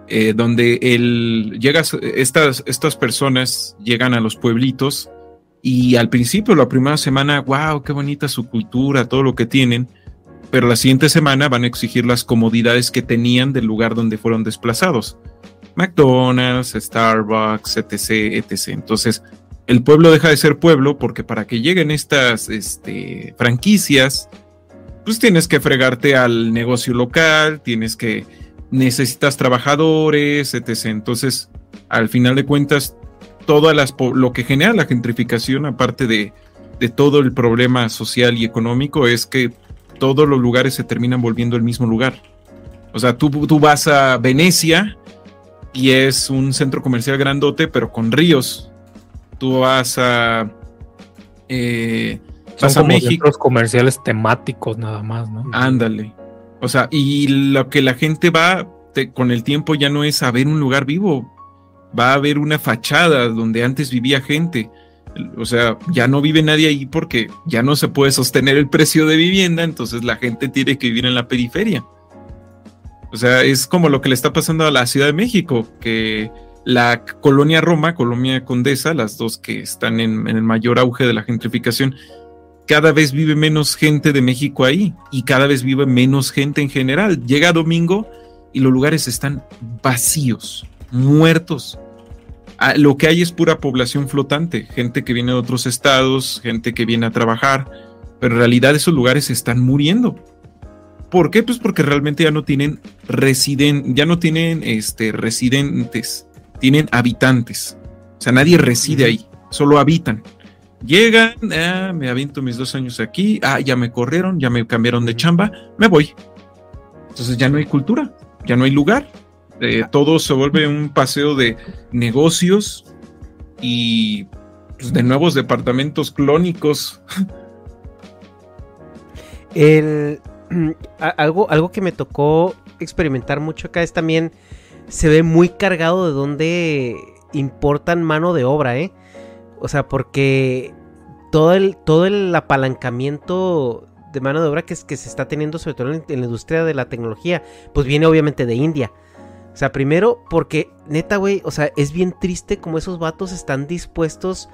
Eh, donde el, llegas, estas, estas personas llegan a los pueblitos y al principio, la primera semana, wow, qué bonita su cultura, todo lo que tienen. Pero la siguiente semana van a exigir las comodidades que tenían del lugar donde fueron desplazados. McDonald's, Starbucks, etc., etc. Entonces, el pueblo deja de ser pueblo porque para que lleguen estas este, franquicias, pues tienes que fregarte al negocio local, tienes que, necesitas trabajadores, etc. Entonces, al final de cuentas, todo las, lo que genera la gentrificación, aparte de, todo el problema social y económico, es que todos los lugares se terminan volviendo el mismo lugar. O sea, tú, tú vas a Venecia y es un centro comercial grandote, pero con ríos. Tú vas a. Eh, vas a México. centros comerciales temáticos nada más, ¿no? Ándale. O sea, y lo que la gente va con el tiempo ya no es a ver un lugar vivo, va a haber una fachada donde antes vivía gente. O sea, ya no vive nadie ahí porque ya no se puede sostener el precio de vivienda, entonces la gente tiene que vivir en la periferia. O sea, es como lo que le está pasando a la Ciudad de México, que la colonia Roma, colonia Condesa, las dos que están en, el mayor auge de la gentrificación, cada vez vive menos gente de México ahí y cada vez vive menos gente en general. Llega domingo y los lugares están vacíos muertos. Ah, lo que hay es pura población flotante, gente que viene de otros estados, gente que viene a trabajar, pero en realidad esos lugares están muriendo. ¿Por qué? Pues porque realmente ya no tienen residen ya no tienen este, residentes, tienen habitantes. O sea, nadie reside ahí, solo habitan. Llegan, ah, me aviento mis dos años aquí, ah, ya me corrieron, ya me cambiaron de chamba, me voy. Entonces ya no hay cultura, ya no hay lugar, eh, todo se vuelve un paseo de negocios y pues, de nuevos departamentos clónicos. algo, algo que me tocó experimentar mucho acá es también se ve muy cargado de donde importan mano de obra, ¿eh? O sea, porque todo el, todo el apalancamiento de mano de obra que, que se está teniendo, sobre todo en la industria de la tecnología, pues viene obviamente de India. O sea, primero porque, neta, güey, o sea, es bien triste como esos vatos están dispuestos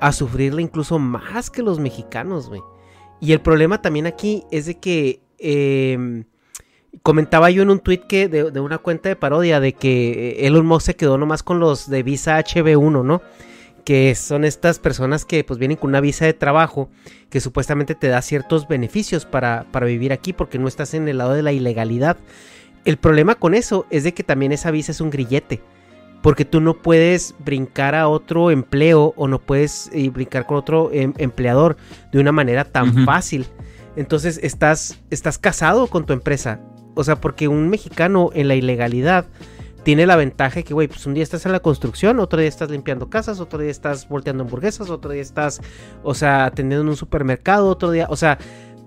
a sufrirle incluso más que los mexicanos, güey. Y el problema también aquí es de que em, comentaba yo en un tweet que de, una cuenta de parodia de que eh, Elon Musk se quedó nomás con los de visa HB1, ¿no? Que son estas personas que pues vienen con una visa de trabajo que supuestamente te da ciertos beneficios para, para vivir aquí porque no estás en el lado de la ilegalidad. El problema con eso es de que también esa visa es un grillete. Porque tú no puedes brincar a otro empleo o no puedes eh, brincar con otro em, empleador de una manera tan fácil. Entonces estás, estás casado con tu empresa. O sea, porque un mexicano en la ilegalidad tiene la ventaja de que, güey, pues un día estás en la construcción, otro día estás limpiando casas, otro día estás volteando hamburguesas, otro día estás, o sea, atendiendo en un supermercado, otro día, o sea,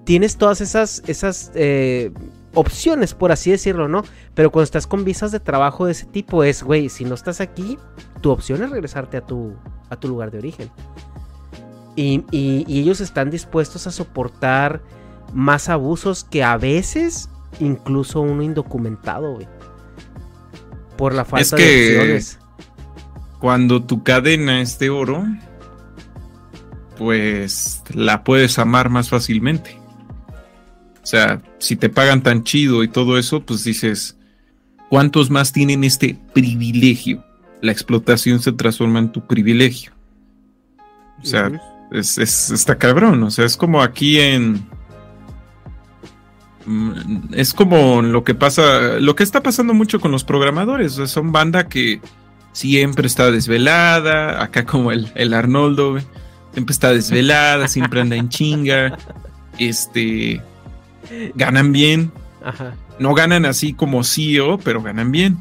tienes todas esas, esas eh, opciones, por así decirlo, ¿no? Pero cuando estás con visas de trabajo de ese tipo es, güey, si no estás aquí, tu opción es regresarte a tu, a tu lugar de origen. Y, ellos están dispuestos a soportar más abusos que a veces incluso uno indocumentado, güey. Por la falta de opciones. Cuando tu cadena es de oro, pues la puedes amar más fácilmente. O sea, si te pagan tan chido y todo eso, pues dices, ¿cuántos más tienen este privilegio? La explotación se transforma en tu privilegio. O sea, es, es- está cabrón. O sea, es como aquí en. Mm, Es como lo que pasa, lo que está pasando mucho con los programadores. Son banda que siempre está desvelada. Acá, como el, el Arnoldo, siempre está desvelada, siempre anda en chinga. Este. Ganan bien. Ajá. No ganan así como CEO, pero ganan bien.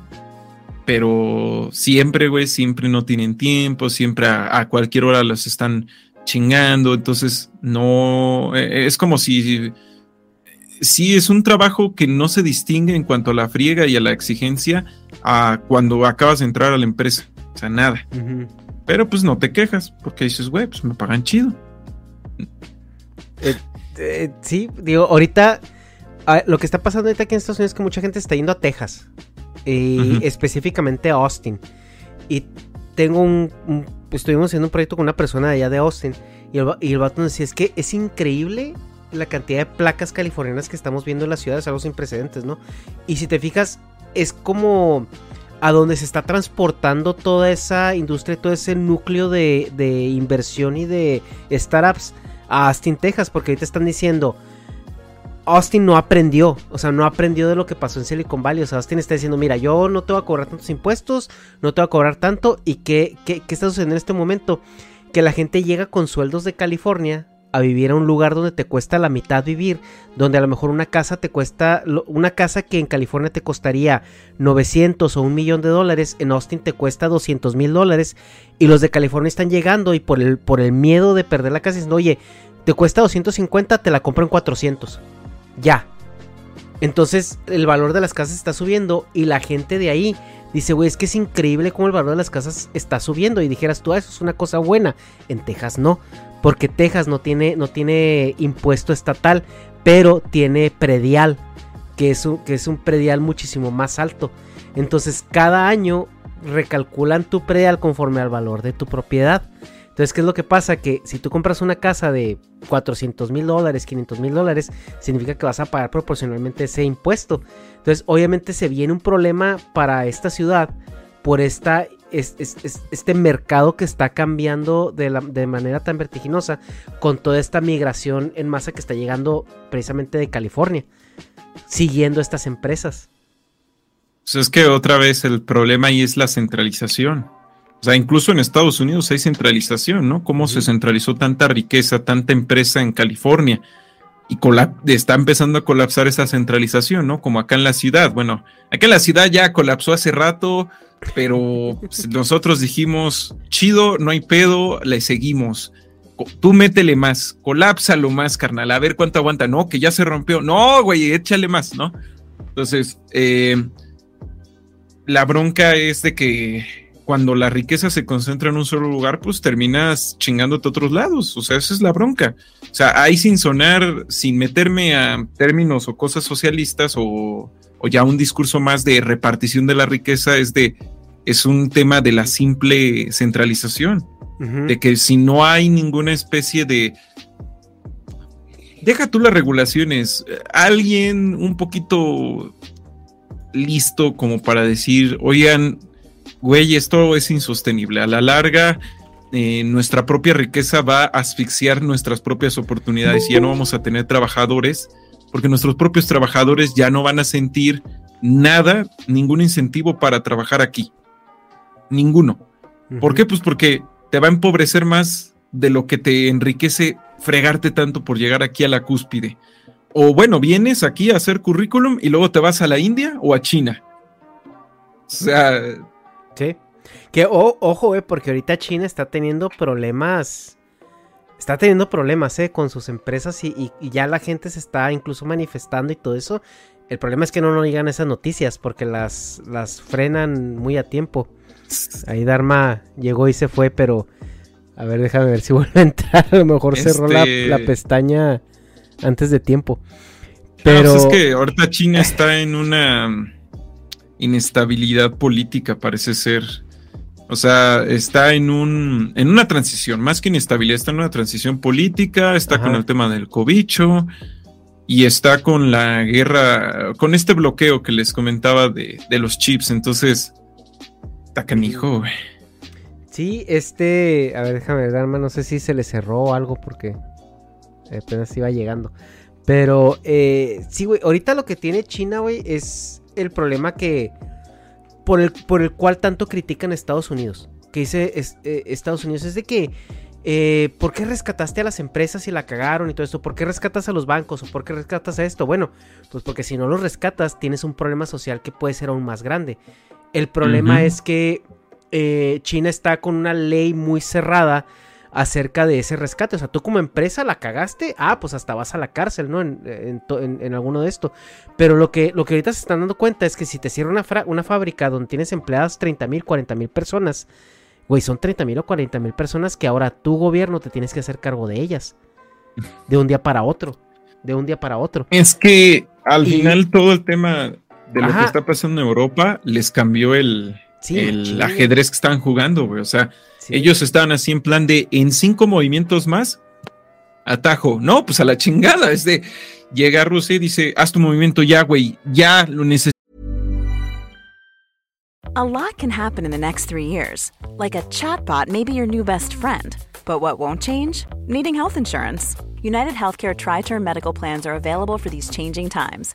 Pero siempre, güey, siempre no tienen tiempo, siempre a, a cualquier hora los están chingando. Entonces, no. eh, Es como si. Sí, es un trabajo que no se distingue en cuanto a la friega y a la exigencia a cuando acabas de entrar a la empresa. O sea, nada. Pero pues no te quejas, porque dices, güey, pues me pagan chido. Eh, sí, digo, ahorita ah, lo que está pasando ahorita aquí en Estados Unidos es que mucha gente está yendo a Texas. Y específicamente a Austin. Y tengo un, un- Estuvimos haciendo un proyecto con una persona de allá de Austin. Y el, y el vato nos decía: Es que es increíble la cantidad de placas californianas que estamos viendo en la ciudad. Es algo sin precedentes, ¿no? Y si te fijas, es como a donde se está transportando toda esa industria, todo ese núcleo de, inversión y de startups a Austin, Texas, porque ahorita están diciendo, Austin no aprendió, o sea, no aprendió de lo que pasó en Silicon Valley, o sea, Austin está diciendo, mira, yo no te voy a cobrar tantos impuestos, no te voy a cobrar tanto, y ¿qué, qué, qué está sucediendo en este momento? Que la gente llega con sueldos de California a vivir a un lugar donde te cuesta la mitad vivir, donde a lo mejor una casa te cuesta, una casa que en California te costaría 900 o un millón de dólares, en Austin te cuesta 200 mil dólares, y los de California están llegando y por el, por el miedo de perder la casa dicen, oye, te cuesta 250, te la compro en 400. Ya. Entonces el valor de las casas está subiendo y la gente de ahí dice, güey, es que es increíble cómo el valor de las casas está subiendo. Y dijeras tú, "Ah, eso es una cosa buena. En Texas no, porque Texas no tiene, no tiene impuesto estatal, pero tiene predial, que es, un, que es un predial muchísimo más alto. Entonces cada año recalculan tu predial conforme al valor de tu propiedad. Entonces, ¿qué es lo que pasa? Que si tú compras una casa de 400 mil dólares, 500 mil dólares, significa que vas a pagar proporcionalmente ese impuesto. Entonces, obviamente se viene un problema para esta ciudad por esta, es- es- es- este mercado que está cambiando de, la- de manera tan vertiginosa con toda esta migración en masa que está llegando precisamente de California, siguiendo estas empresas. Pues es que otra vez el problema ahí es la centralización. O sea, incluso en Estados Unidos hay centralización, ¿no? Cómo se centralizó tanta riqueza, tanta empresa en California y está empezando a colapsar esa centralización, ¿no? Como acá en la ciudad. Bueno, acá en la ciudad ya colapsó hace rato, pero pues, nosotros dijimos, chido, no hay pedo, le seguimos. Tú métele más, colápsalo más, carnal, a ver cuánto aguanta. No, que ya se rompió. No, güey, échale más, ¿no? Entonces, eh, la bronca es de que cuando la riqueza se concentra en un solo lugar, pues terminas chingándote a otros lados. O sea, esa es la bronca. O sea, ahí sin sonar, sin meterme a términos o cosas socialistas o, o ya un discurso más de repartición de la riqueza, es de es un tema de la simple centralización. De que si no hay ninguna especie de deja tú las regulaciones, alguien un poquito listo como para decir, oigan, güey, esto es insostenible. A la larga, eh, nuestra propia riqueza va a asfixiar nuestras propias oportunidades y ya no vamos a tener trabajadores, porque nuestros propios trabajadores ya no van a sentir nada, ningún incentivo para trabajar aquí. Ninguno. ¿Por qué? Pues porque te va a empobrecer más de lo que te enriquece fregarte tanto por llegar aquí a la cúspide. O bueno, vienes aquí a hacer currículum y luego te vas a la India o a China. O sea, Sí. Que o- ojo, eh, porque ahorita China está teniendo problemas. Está teniendo problemas, eh, con sus empresas y, y- y ya la gente se está incluso manifestando y todo eso. El problema es que no nos llegan esas noticias porque las, las frenan muy a tiempo. Ahí Dharma llegó y se fue, pero a ver, déjame ver si vuelve a entrar. A lo mejor cerró la, Este- la pestaña antes de tiempo. pero Pero es que ahorita China está en una inestabilidad política, parece ser. O sea, está en un en una transición, más que inestabilidad, está en una transición política, está Ajá. con el tema del cobicho y está con la guerra, con este bloqueo que les comentaba de, de los chips. Entonces, está canijo, güey. Sí, este. A ver, déjame ver, no sé si se le cerró algo porque apenas iba llegando. Pero, eh, sí, güey, ahorita lo que tiene China, güey, es el problema que. Por el, por el cual tanto critican a Estados Unidos. Que dice es- eh, Estados Unidos es de que. eh, ¿Por qué rescataste a las empresas y la cagaron y todo esto? ¿Por qué rescatas a los bancos? ¿O por qué rescatas a esto? Bueno, pues porque si no los rescatas, tienes un problema social que puede ser aún más grande. El problema es que eh, China está con una ley muy cerrada acerca de ese rescate. O sea, tú como empresa la cagaste, ah, pues hasta vas a la cárcel, ¿no? En, en en- en alguno de esto. Pero lo que, lo que ahorita se están dando cuenta es que si te cierra una, una fábrica donde tienes empleadas 30 mil, 40 mil personas, güey, son 30 mil o 40 mil personas que ahora tu gobierno te tienes que hacer cargo de ellas. De un día para otro. De un día para otro. Es que al Y- final todo el tema de lo Ajá. que está pasando en Europa les cambió el, Sí, el ajedrez que estaban jugando, güey. O sea, sí. ellos estaban así en plan de en cinco movimientos más, atajo. No, pues a la chingada. Es de llega Rusia y dice, haz tu movimiento ya, güey, ya lo necesito. A lot can happen in the next three years. Like a chatbot may be your new best friend. But what won't change? Needing health insurance. United Healthcare Tri Term Medical Plans are available for these changing times.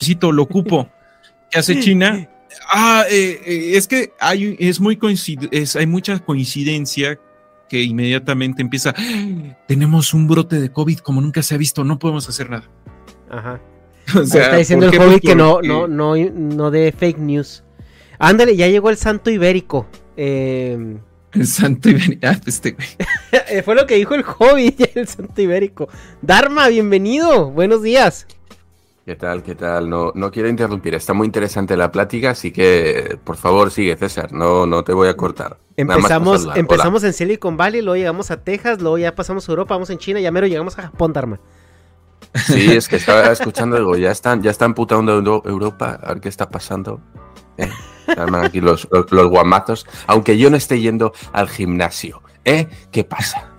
Necesito, lo ocupo. ¿Qué hace China? Ah, eh, eh, es que hay, es muy coincid- es, hay mucha coincidencia que inmediatamente empieza. "Ah, Tenemos un brote de COVID como nunca se ha visto, no podemos hacer nada. Ajá. O sea, está diciendo ¿por el Pues que no, no, no, no de fake news. Ándale, ya llegó el santo ibérico. Eh, El santo ibérico. Ah, este güey. fue lo que dijo el Hobbit, ya el santo ibérico. Dharma, bienvenido. Buenos días. ¿Qué tal? ¿Qué tal? No, no quiero interrumpir, está muy interesante la plática, así que por favor sigue, César, no, no te voy a cortar. Empezamos. Hola. empezamos en Silicon Valley, luego llegamos a Texas, luego ya pasamos a Europa, vamos en China, ya mero llegamos a Japón, Dharma. Sí, es que estaba escuchando, digo, ya están, ya están putando Euro- Europa, a ver qué está pasando. ¿eh? Aquí los, los, los guamazos, aunque yo no esté yendo al gimnasio, ¿eh? ¿Qué pasa?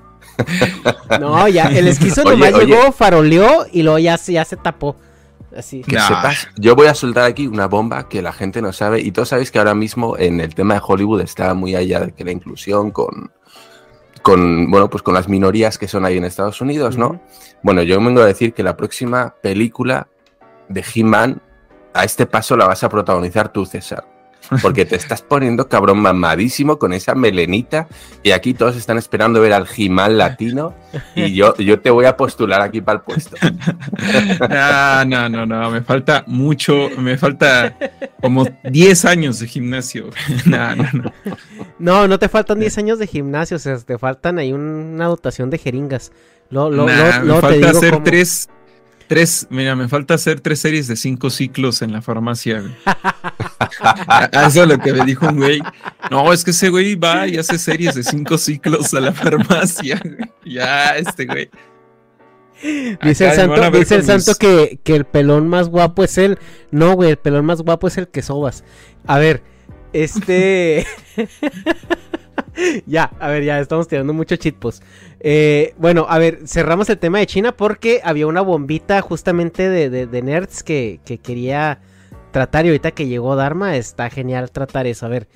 No, ya, el esquizo Oye, nomás oye. llegó, faroleó y luego ya, ya se tapó. Así. Que Nah. sepas, yo voy a soltar aquí una bomba que la gente no sabe y todos sabéis que ahora mismo en el tema de Hollywood está muy allá de que la inclusión con, con bueno, pues con las minorías que son ahí en Estados Unidos, ¿no? Bueno, yo vengo a decir que la próxima película de He-Man a este paso la vas a protagonizar tú, César. Porque te estás poniendo cabrón mamadísimo con esa melenita y aquí todos están esperando ver al He-Man latino y yo, yo te voy a postular aquí para el puesto. Ah, no, no, no, me falta mucho, me falta como 10 años de gimnasio. No, no, no. No, no te faltan 10 años de gimnasio, o sea, te faltan ahí un- una dotación de jeringas. Lo, lo, Nah, lo- me te falta digo hacer cómo. tres, tres, mira, me falta hacer tres series de cinco ciclos en la farmacia. güey. Eso es lo que me dijo un güey. No, es que ese güey va y hace series de cinco ciclos a la farmacia. güey. Ya, este güey. Dice el Acá santo, dice el mis- santo que, que el pelón más guapo es él. No, güey, el pelón más guapo es el que sobas. A ver, este. ya, a ver, ya estamos tirando mucho chitpos. Eh, bueno, a ver, cerramos el tema de China porque había una bombita justamente de, de- de nerds que, que quería tratar y ahorita que llegó Dharma está genial tratar eso. A ver,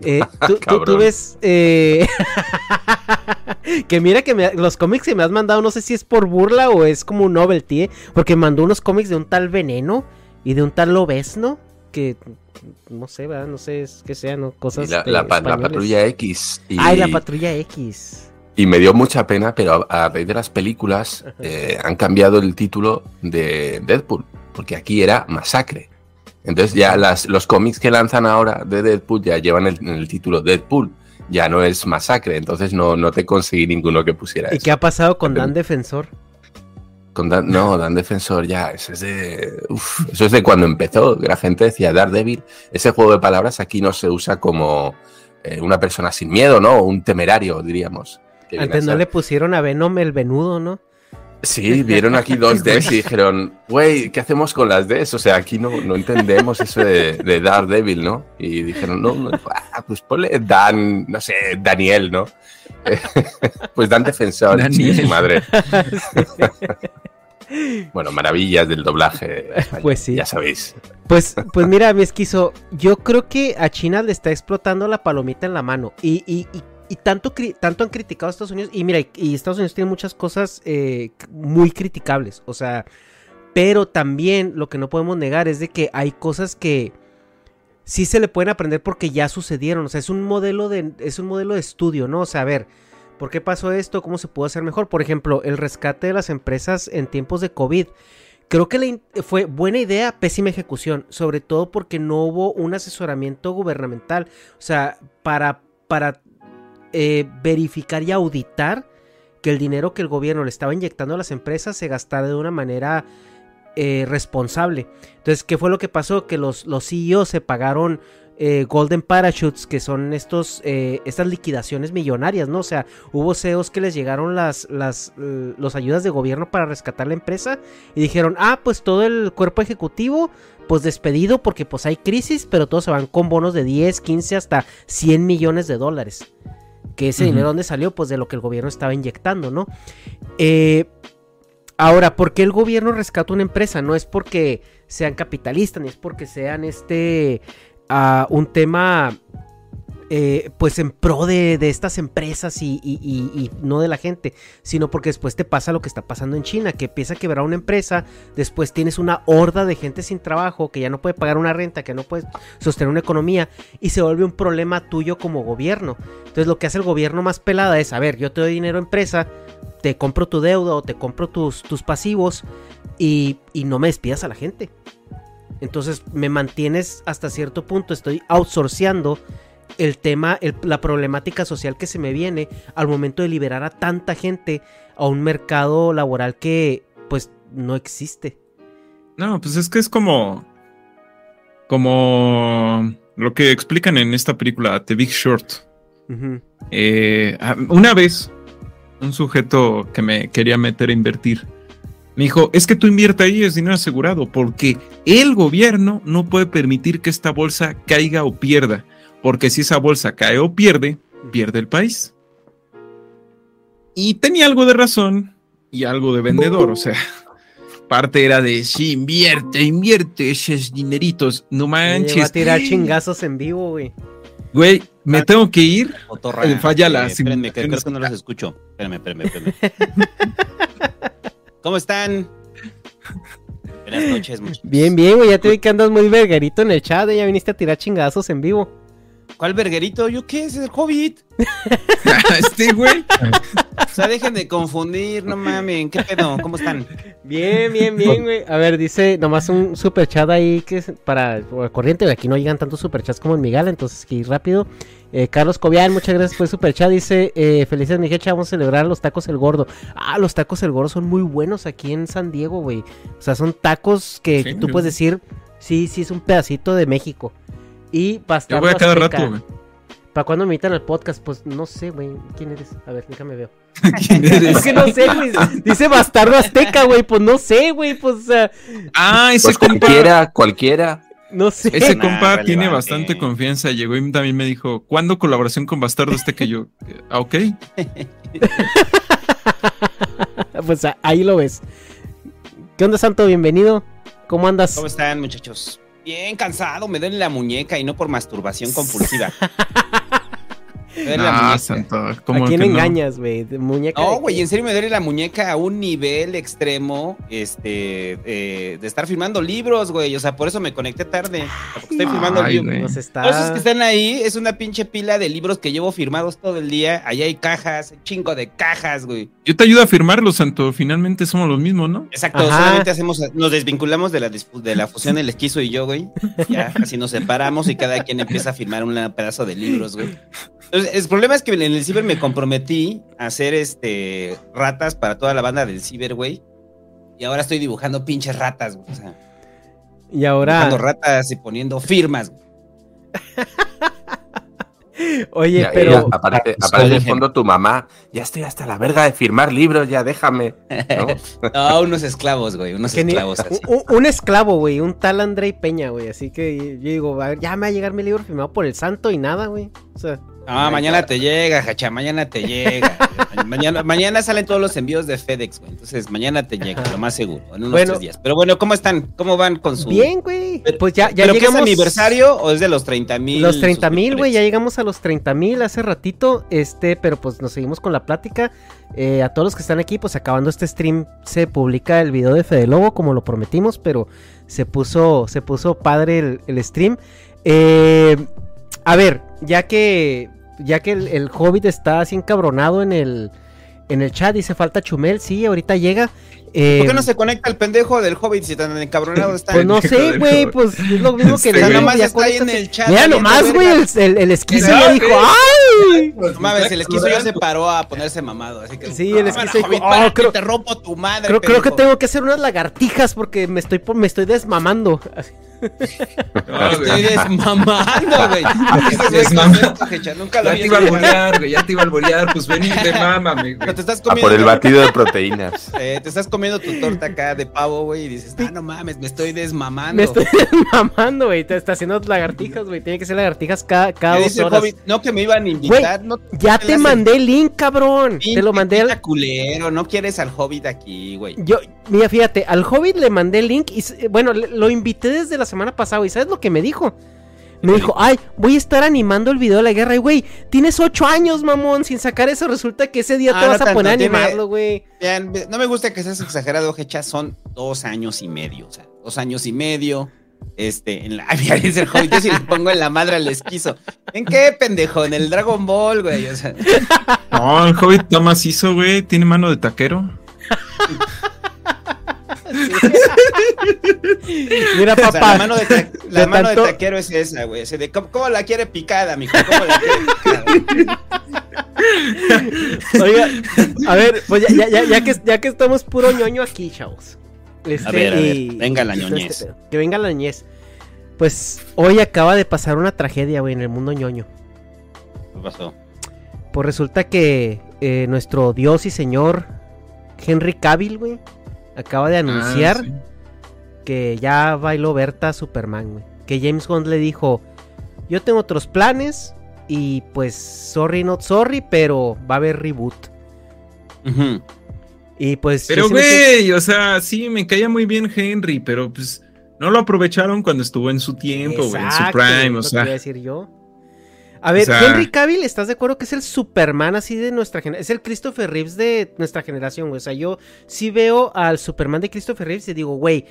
eh, tú, tú- tú Cabrón. ves eh, que mira que me- los cómics que me has mandado no sé si es por burla o es como un novelty, ¿eh? porque mandó unos cómics de un tal Veneno y de un tal Lobesno que no sé, ¿verdad? No sé es- qué sean, ¿no? Cosas Y la, la patrulla X. Y, Ay, la patrulla X. y me dio mucha pena, pero a, a raíz de las películas eh, han cambiado el título de Deadpool, porque aquí era Masacre. Entonces ya las, los cómics que lanzan ahora de Deadpool ya llevan el, el título Deadpool, ya no es Masacre, entonces no, no te conseguí ninguno que pusiera ¿Y eso. qué ha pasado con Dan Defensor? Con Dan- no, Dan Defensor ya, eso es de. uf, eso es de cuando empezó. La gente decía Daredevil. Ese juego de palabras aquí no se usa como eh, una persona sin miedo, ¿no? Un temerario, diríamos. Que Antes no le pusieron a Venom el venudo, ¿no? Sí, vieron aquí dos Ds y dijeron, güey, ¿qué hacemos con las Ds? O sea, aquí no, no entendemos eso de, de Daredevil, ¿no? Y dijeron, no, no, ah, pues ponle Dan, no sé, Daniel, ¿no? pues Dan Defensor, Daniel. sí, su madre. Bueno, maravillas del doblaje. Pues sí. Ya sabéis. Pues, pues mira, mi esquizo, yo creo que a China le está explotando la palomita en la mano. Y, y- y- y tanto, tanto han criticado a Estados Unidos. Y mira, y- Estados Unidos tiene muchas cosas eh, muy criticables. O sea, pero también lo que no podemos negar es de que hay cosas que sí se le pueden aprender porque ya sucedieron. O sea, es un modelo de, es un modelo de estudio, ¿no? O sea, a ver, ¿por qué pasó esto? ¿Cómo se pudo hacer mejor? Por ejemplo, el rescate de las empresas en tiempos de COVID. Creo que fue buena idea, pésima ejecución, sobre todo porque no hubo un asesoramiento gubernamental, o sea, para, para eh, verificar y auditar que el dinero que el gobierno le estaba inyectando a las empresas se gastara de una manera eh, responsable. Entonces, ¿qué fue lo que pasó? Que los, los CEOs se pagaron eh, Golden Parachutes, que son estos, eh, estas liquidaciones millonarias, ¿no? O sea, hubo CEOs que les llegaron las, las los ayudas de gobierno para rescatar la empresa y dijeron, ah, pues todo el cuerpo ejecutivo, pues despedido porque pues hay crisis, pero todos se van con bonos de 10, 15, hasta 100 millones de dólares. Que ese dinero, ¿dónde salió? Pues de lo que el gobierno estaba inyectando, ¿no? Eh, ahora, ¿por qué el gobierno rescata una empresa? No es porque sean capitalistas, ni es porque sean este ah, un tema eh, pues en pro de, de estas empresas y, y- y- no de la gente, sino porque después te pasa lo que está pasando en China, que empieza a quebrar una empresa, después tienes una horda de gente sin trabajo que ya no puede pagar una renta, que no puede sostener una economía y se vuelve un problema tuyo como gobierno. Entonces lo que hace el gobierno más pelada es, a ver, yo te doy dinero a empresa, te compro tu deuda o te compro tus, tus pasivos y, y no me despidas a la gente. Entonces me mantienes hasta cierto punto, estoy outsourceando el tema, el- la problemática social que se me viene al momento de liberar a tanta gente a un mercado laboral que pues no existe. No, pues es que es como. Como lo que explican en esta película, The Big Short. Eh, una vez, un sujeto que me quería meter a invertir me dijo: Es que tú invierta ahí, es dinero asegurado, porque el gobierno no puede permitir que esta bolsa caiga o pierda, porque si esa bolsa cae o pierde, pierde el país. Y tenía algo de razón y algo de vendedor, o sea, parte era de sí, invierte, invierte esos dineritos, no Me llegó a manches. tirar chingazos en vivo, güey. Güey, me tengo que ir. Cotorra, Eh, falla la eh, espérenme, que creo que no los escucho. Espérenme, espérenme, espérenme. ¿Cómo están? Buenas noches, muchachos. Bien, bien, güey, ya te vi que andas muy verguerito en el chat, y ya viniste a tirar chingazos en vivo. ¿Cuál verguerito? ¿Yo qué? Es el Hobbit. este güey. O sea, dejen de confundir, no mamen. ¿Qué pedo? ¿Cómo están? Bien, bien, bien, güey. A ver, dice nomás un super chat ahí que es para corriente. Aquí no llegan tantos super chats como en Migala, entonces que ir rápido. Eh, Carlos Cobian, muchas gracias por el super chat. Dice: eh, Felices, mi jecha, vamos a celebrar los tacos El Gordo. Ah, los tacos El Gordo son muy buenos aquí en San Diego, güey. O sea, son tacos que Sí, tú yo- puedes decir: Sí, sí, es un pedacito de México. Y Yo bastardo voy a cada azteca. rato, güey. ¿Para cuándo me invitan al podcast? Pues no sé, güey. ¿Quién eres? A ver, déjame ver. ¿Quién eres? Es que no sé, güey. Dice bastardo azteca, güey. Pues no sé, güey. Pues, o sea, Ah, ese Pues compa. cualquiera, cualquiera. No sé. Ese Nah, compa tiene bastante confianza. Llegó y también me dijo, ¿cuándo colaboración con Bastardo este que yo? Ah, ok. pues ahí lo ves. ¿Qué onda, Santo? Bienvenido. ¿Cómo andas? ¿Cómo están, muchachos? Bien cansado, me duele la muñeca y no por masturbación compulsiva. Me duele la No, muñeca. santo. ¿A ¿Cómo quién que no? engañas, güey? ¿De ¿Muñeca? No, güey, en serio me duele la muñeca a un nivel extremo, este, eh, de estar firmando libros, güey. O sea, por eso me conecté tarde. porque Estoy firmando Ay, libros. güey. Nos está... Todos esos que están ahí es una pinche pila de libros que llevo firmados todo el día. Allá hay cajas, chingo de cajas, güey. Yo te ayudo a firmarlo, Santo. Finalmente somos los mismos, ¿no? Exacto, Ajá. solamente hacemos, nos desvinculamos de la, de la fusión el esquizo y yo, güey. Ya, así nos separamos y cada quien empieza a firmar un pedazo de libros, güey. Entonces, el problema es que en el ciber me comprometí a hacer este ratas para toda la banda del ciber, güey. Y ahora estoy dibujando pinches ratas, güey. O sea, Y ahora... dibujando ratas y poniendo firmas, güey. Oye, Ya, pero... ya, aparece, Pues, aparece de fondo tu mamá. Ya estoy hasta la verga de firmar libros, ya déjame. ¿no? No, unos esclavos, güey. Unos que ni- esclavos así. un, un esclavo, güey, un tal Andrei Peña, güey, así que yo digo, a ver, ya me va a llegar mi libro firmado por el santo y nada, güey. O sea, Ah, mañana te llega, Hacha, mañana te llega. mañana, mañana salen todos los envíos de FedEx, güey. Entonces, mañana te llega, lo más seguro, en unos Bueno. tres días. Pero bueno, ¿cómo están? ¿Cómo van con su. bien, güey. Pero- Pues ya, ya ¿Pero qué llegamos... es aniversario o es de los 30 mil? Los 30 mil, güey, ya llegamos a los 30 mil hace ratito, este, pero pues nos seguimos con la plática. Eh, a todos los que están aquí, pues acabando este stream, se publica el video de Fede Lobo, como lo prometimos, pero se puso, se puso padre el, el stream. Eh, a ver, ya que, ya que el, el Hobbit está así encabronado en el, en el chat, dice falta Chumel, sí, ahorita llega. Eh, ¿Por qué no se conecta el pendejo del Hobbit si tan encabronado está? Pues no sé, güey, pues es lo mismo que Sí, nomás ya está ahí en el chat. Mira nomás, güey, el, el, el esquizo ya dijo. ¡ay! No mames, el esquizo ya se paró a ponerse mamado. Así que, Sí, el "Ah, esquizo dijo, Hobbit, "Oh, creo- te rompo tu madre. Creo, creo que pendejo". tengo que hacer unas lagartijas porque me estoy, me estoy desmamando. Ah, Estoy güey. desmamando, güey. Ese es Desmam- concepto, Hecha, Nunca lo Ya te iba a alborear, güey. Ya te iba a alborear. Pues ven y güey. Te estás A comiendo. por el batido de proteínas. eh, te estás comiendo tu torta acá de pavo, güey, y dices, ah, no mames, me estoy desmamando. Me estoy desmamando, güey. Te está haciendo lagartijas, güey. Tiene que ser lagartijas cada, cada ¿Qué dos horas. No que me iban a invitar, no Ya te mandé el link, cabrón. Te lo mandé al... Culero, no quieres al Hobbit aquí, güey. Yo, mira, fíjate, al Hobbit le mandé el link y, s- bueno, lo invité desde la semana pasada y ¿sabes lo que me dijo? Me dijo, ay, voy a estar animando el video de la guerra. Y, güey, tienes ocho años, mamón, sin sacar eso. Resulta que ese día Ah, te no vas a poner a animarlo, güey. No me gusta que seas exagerado, Hecha, son dos años y medio, o sea, dos años y medio. Este, en la. Ay, mira, dice el Hobbit, yo si le pongo en la madre al esquizo. ¿En qué pendejo? En el Dragon Ball, güey. O sea, No, el Hobbit está macizo, güey. Tiene mano de taquero. Mira, o sea, papá. la mano de, ta- la de mano tanto- de taquero es esa, güey. de, ¿cómo, cómo la quiere picada, mijo? ¿Cómo la quiere picada? Oiga, a ver, pues ya, ya, ya, ya que, ya que estamos puro ñoño aquí, chavos. Este, A ver, a ver, y- venga la ñoñez. este pedo. que venga la ñoñez. Pues hoy acaba de pasar una tragedia, güey, en el mundo ñoño. ¿Qué pasó? Pues resulta que eh, nuestro dios y señor Henry Cavill, güey, acaba de anunciar Ah, sí. que ya bailó Berta Superman, güey. Que James Gunn le dijo, yo tengo otros planes y pues sorry not sorry, pero va a haber reboot. Y pues... Pero, sí güey, o sea, sí, me caía muy bien Henry, pero pues no lo aprovecharon cuando estuvo en su tiempo, en su prime, o sea. a decir yo. A ver, O sea- Henry Cavill, ¿estás de acuerdo que es el Superman así de nuestra generación? Es el Christopher Reeves de nuestra generación, güey. O sea, yo sí veo al Superman de Christopher Reeves y digo, güey,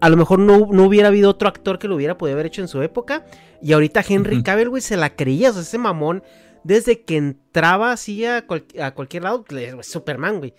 a lo mejor no, no hubiera habido otro actor que lo hubiera podido haber hecho en su época. Y ahorita Henry. Cavill, güey, se la creía. O sea, ese mamón, desde que entraba así a, cual- a cualquier lado, Superman, güey.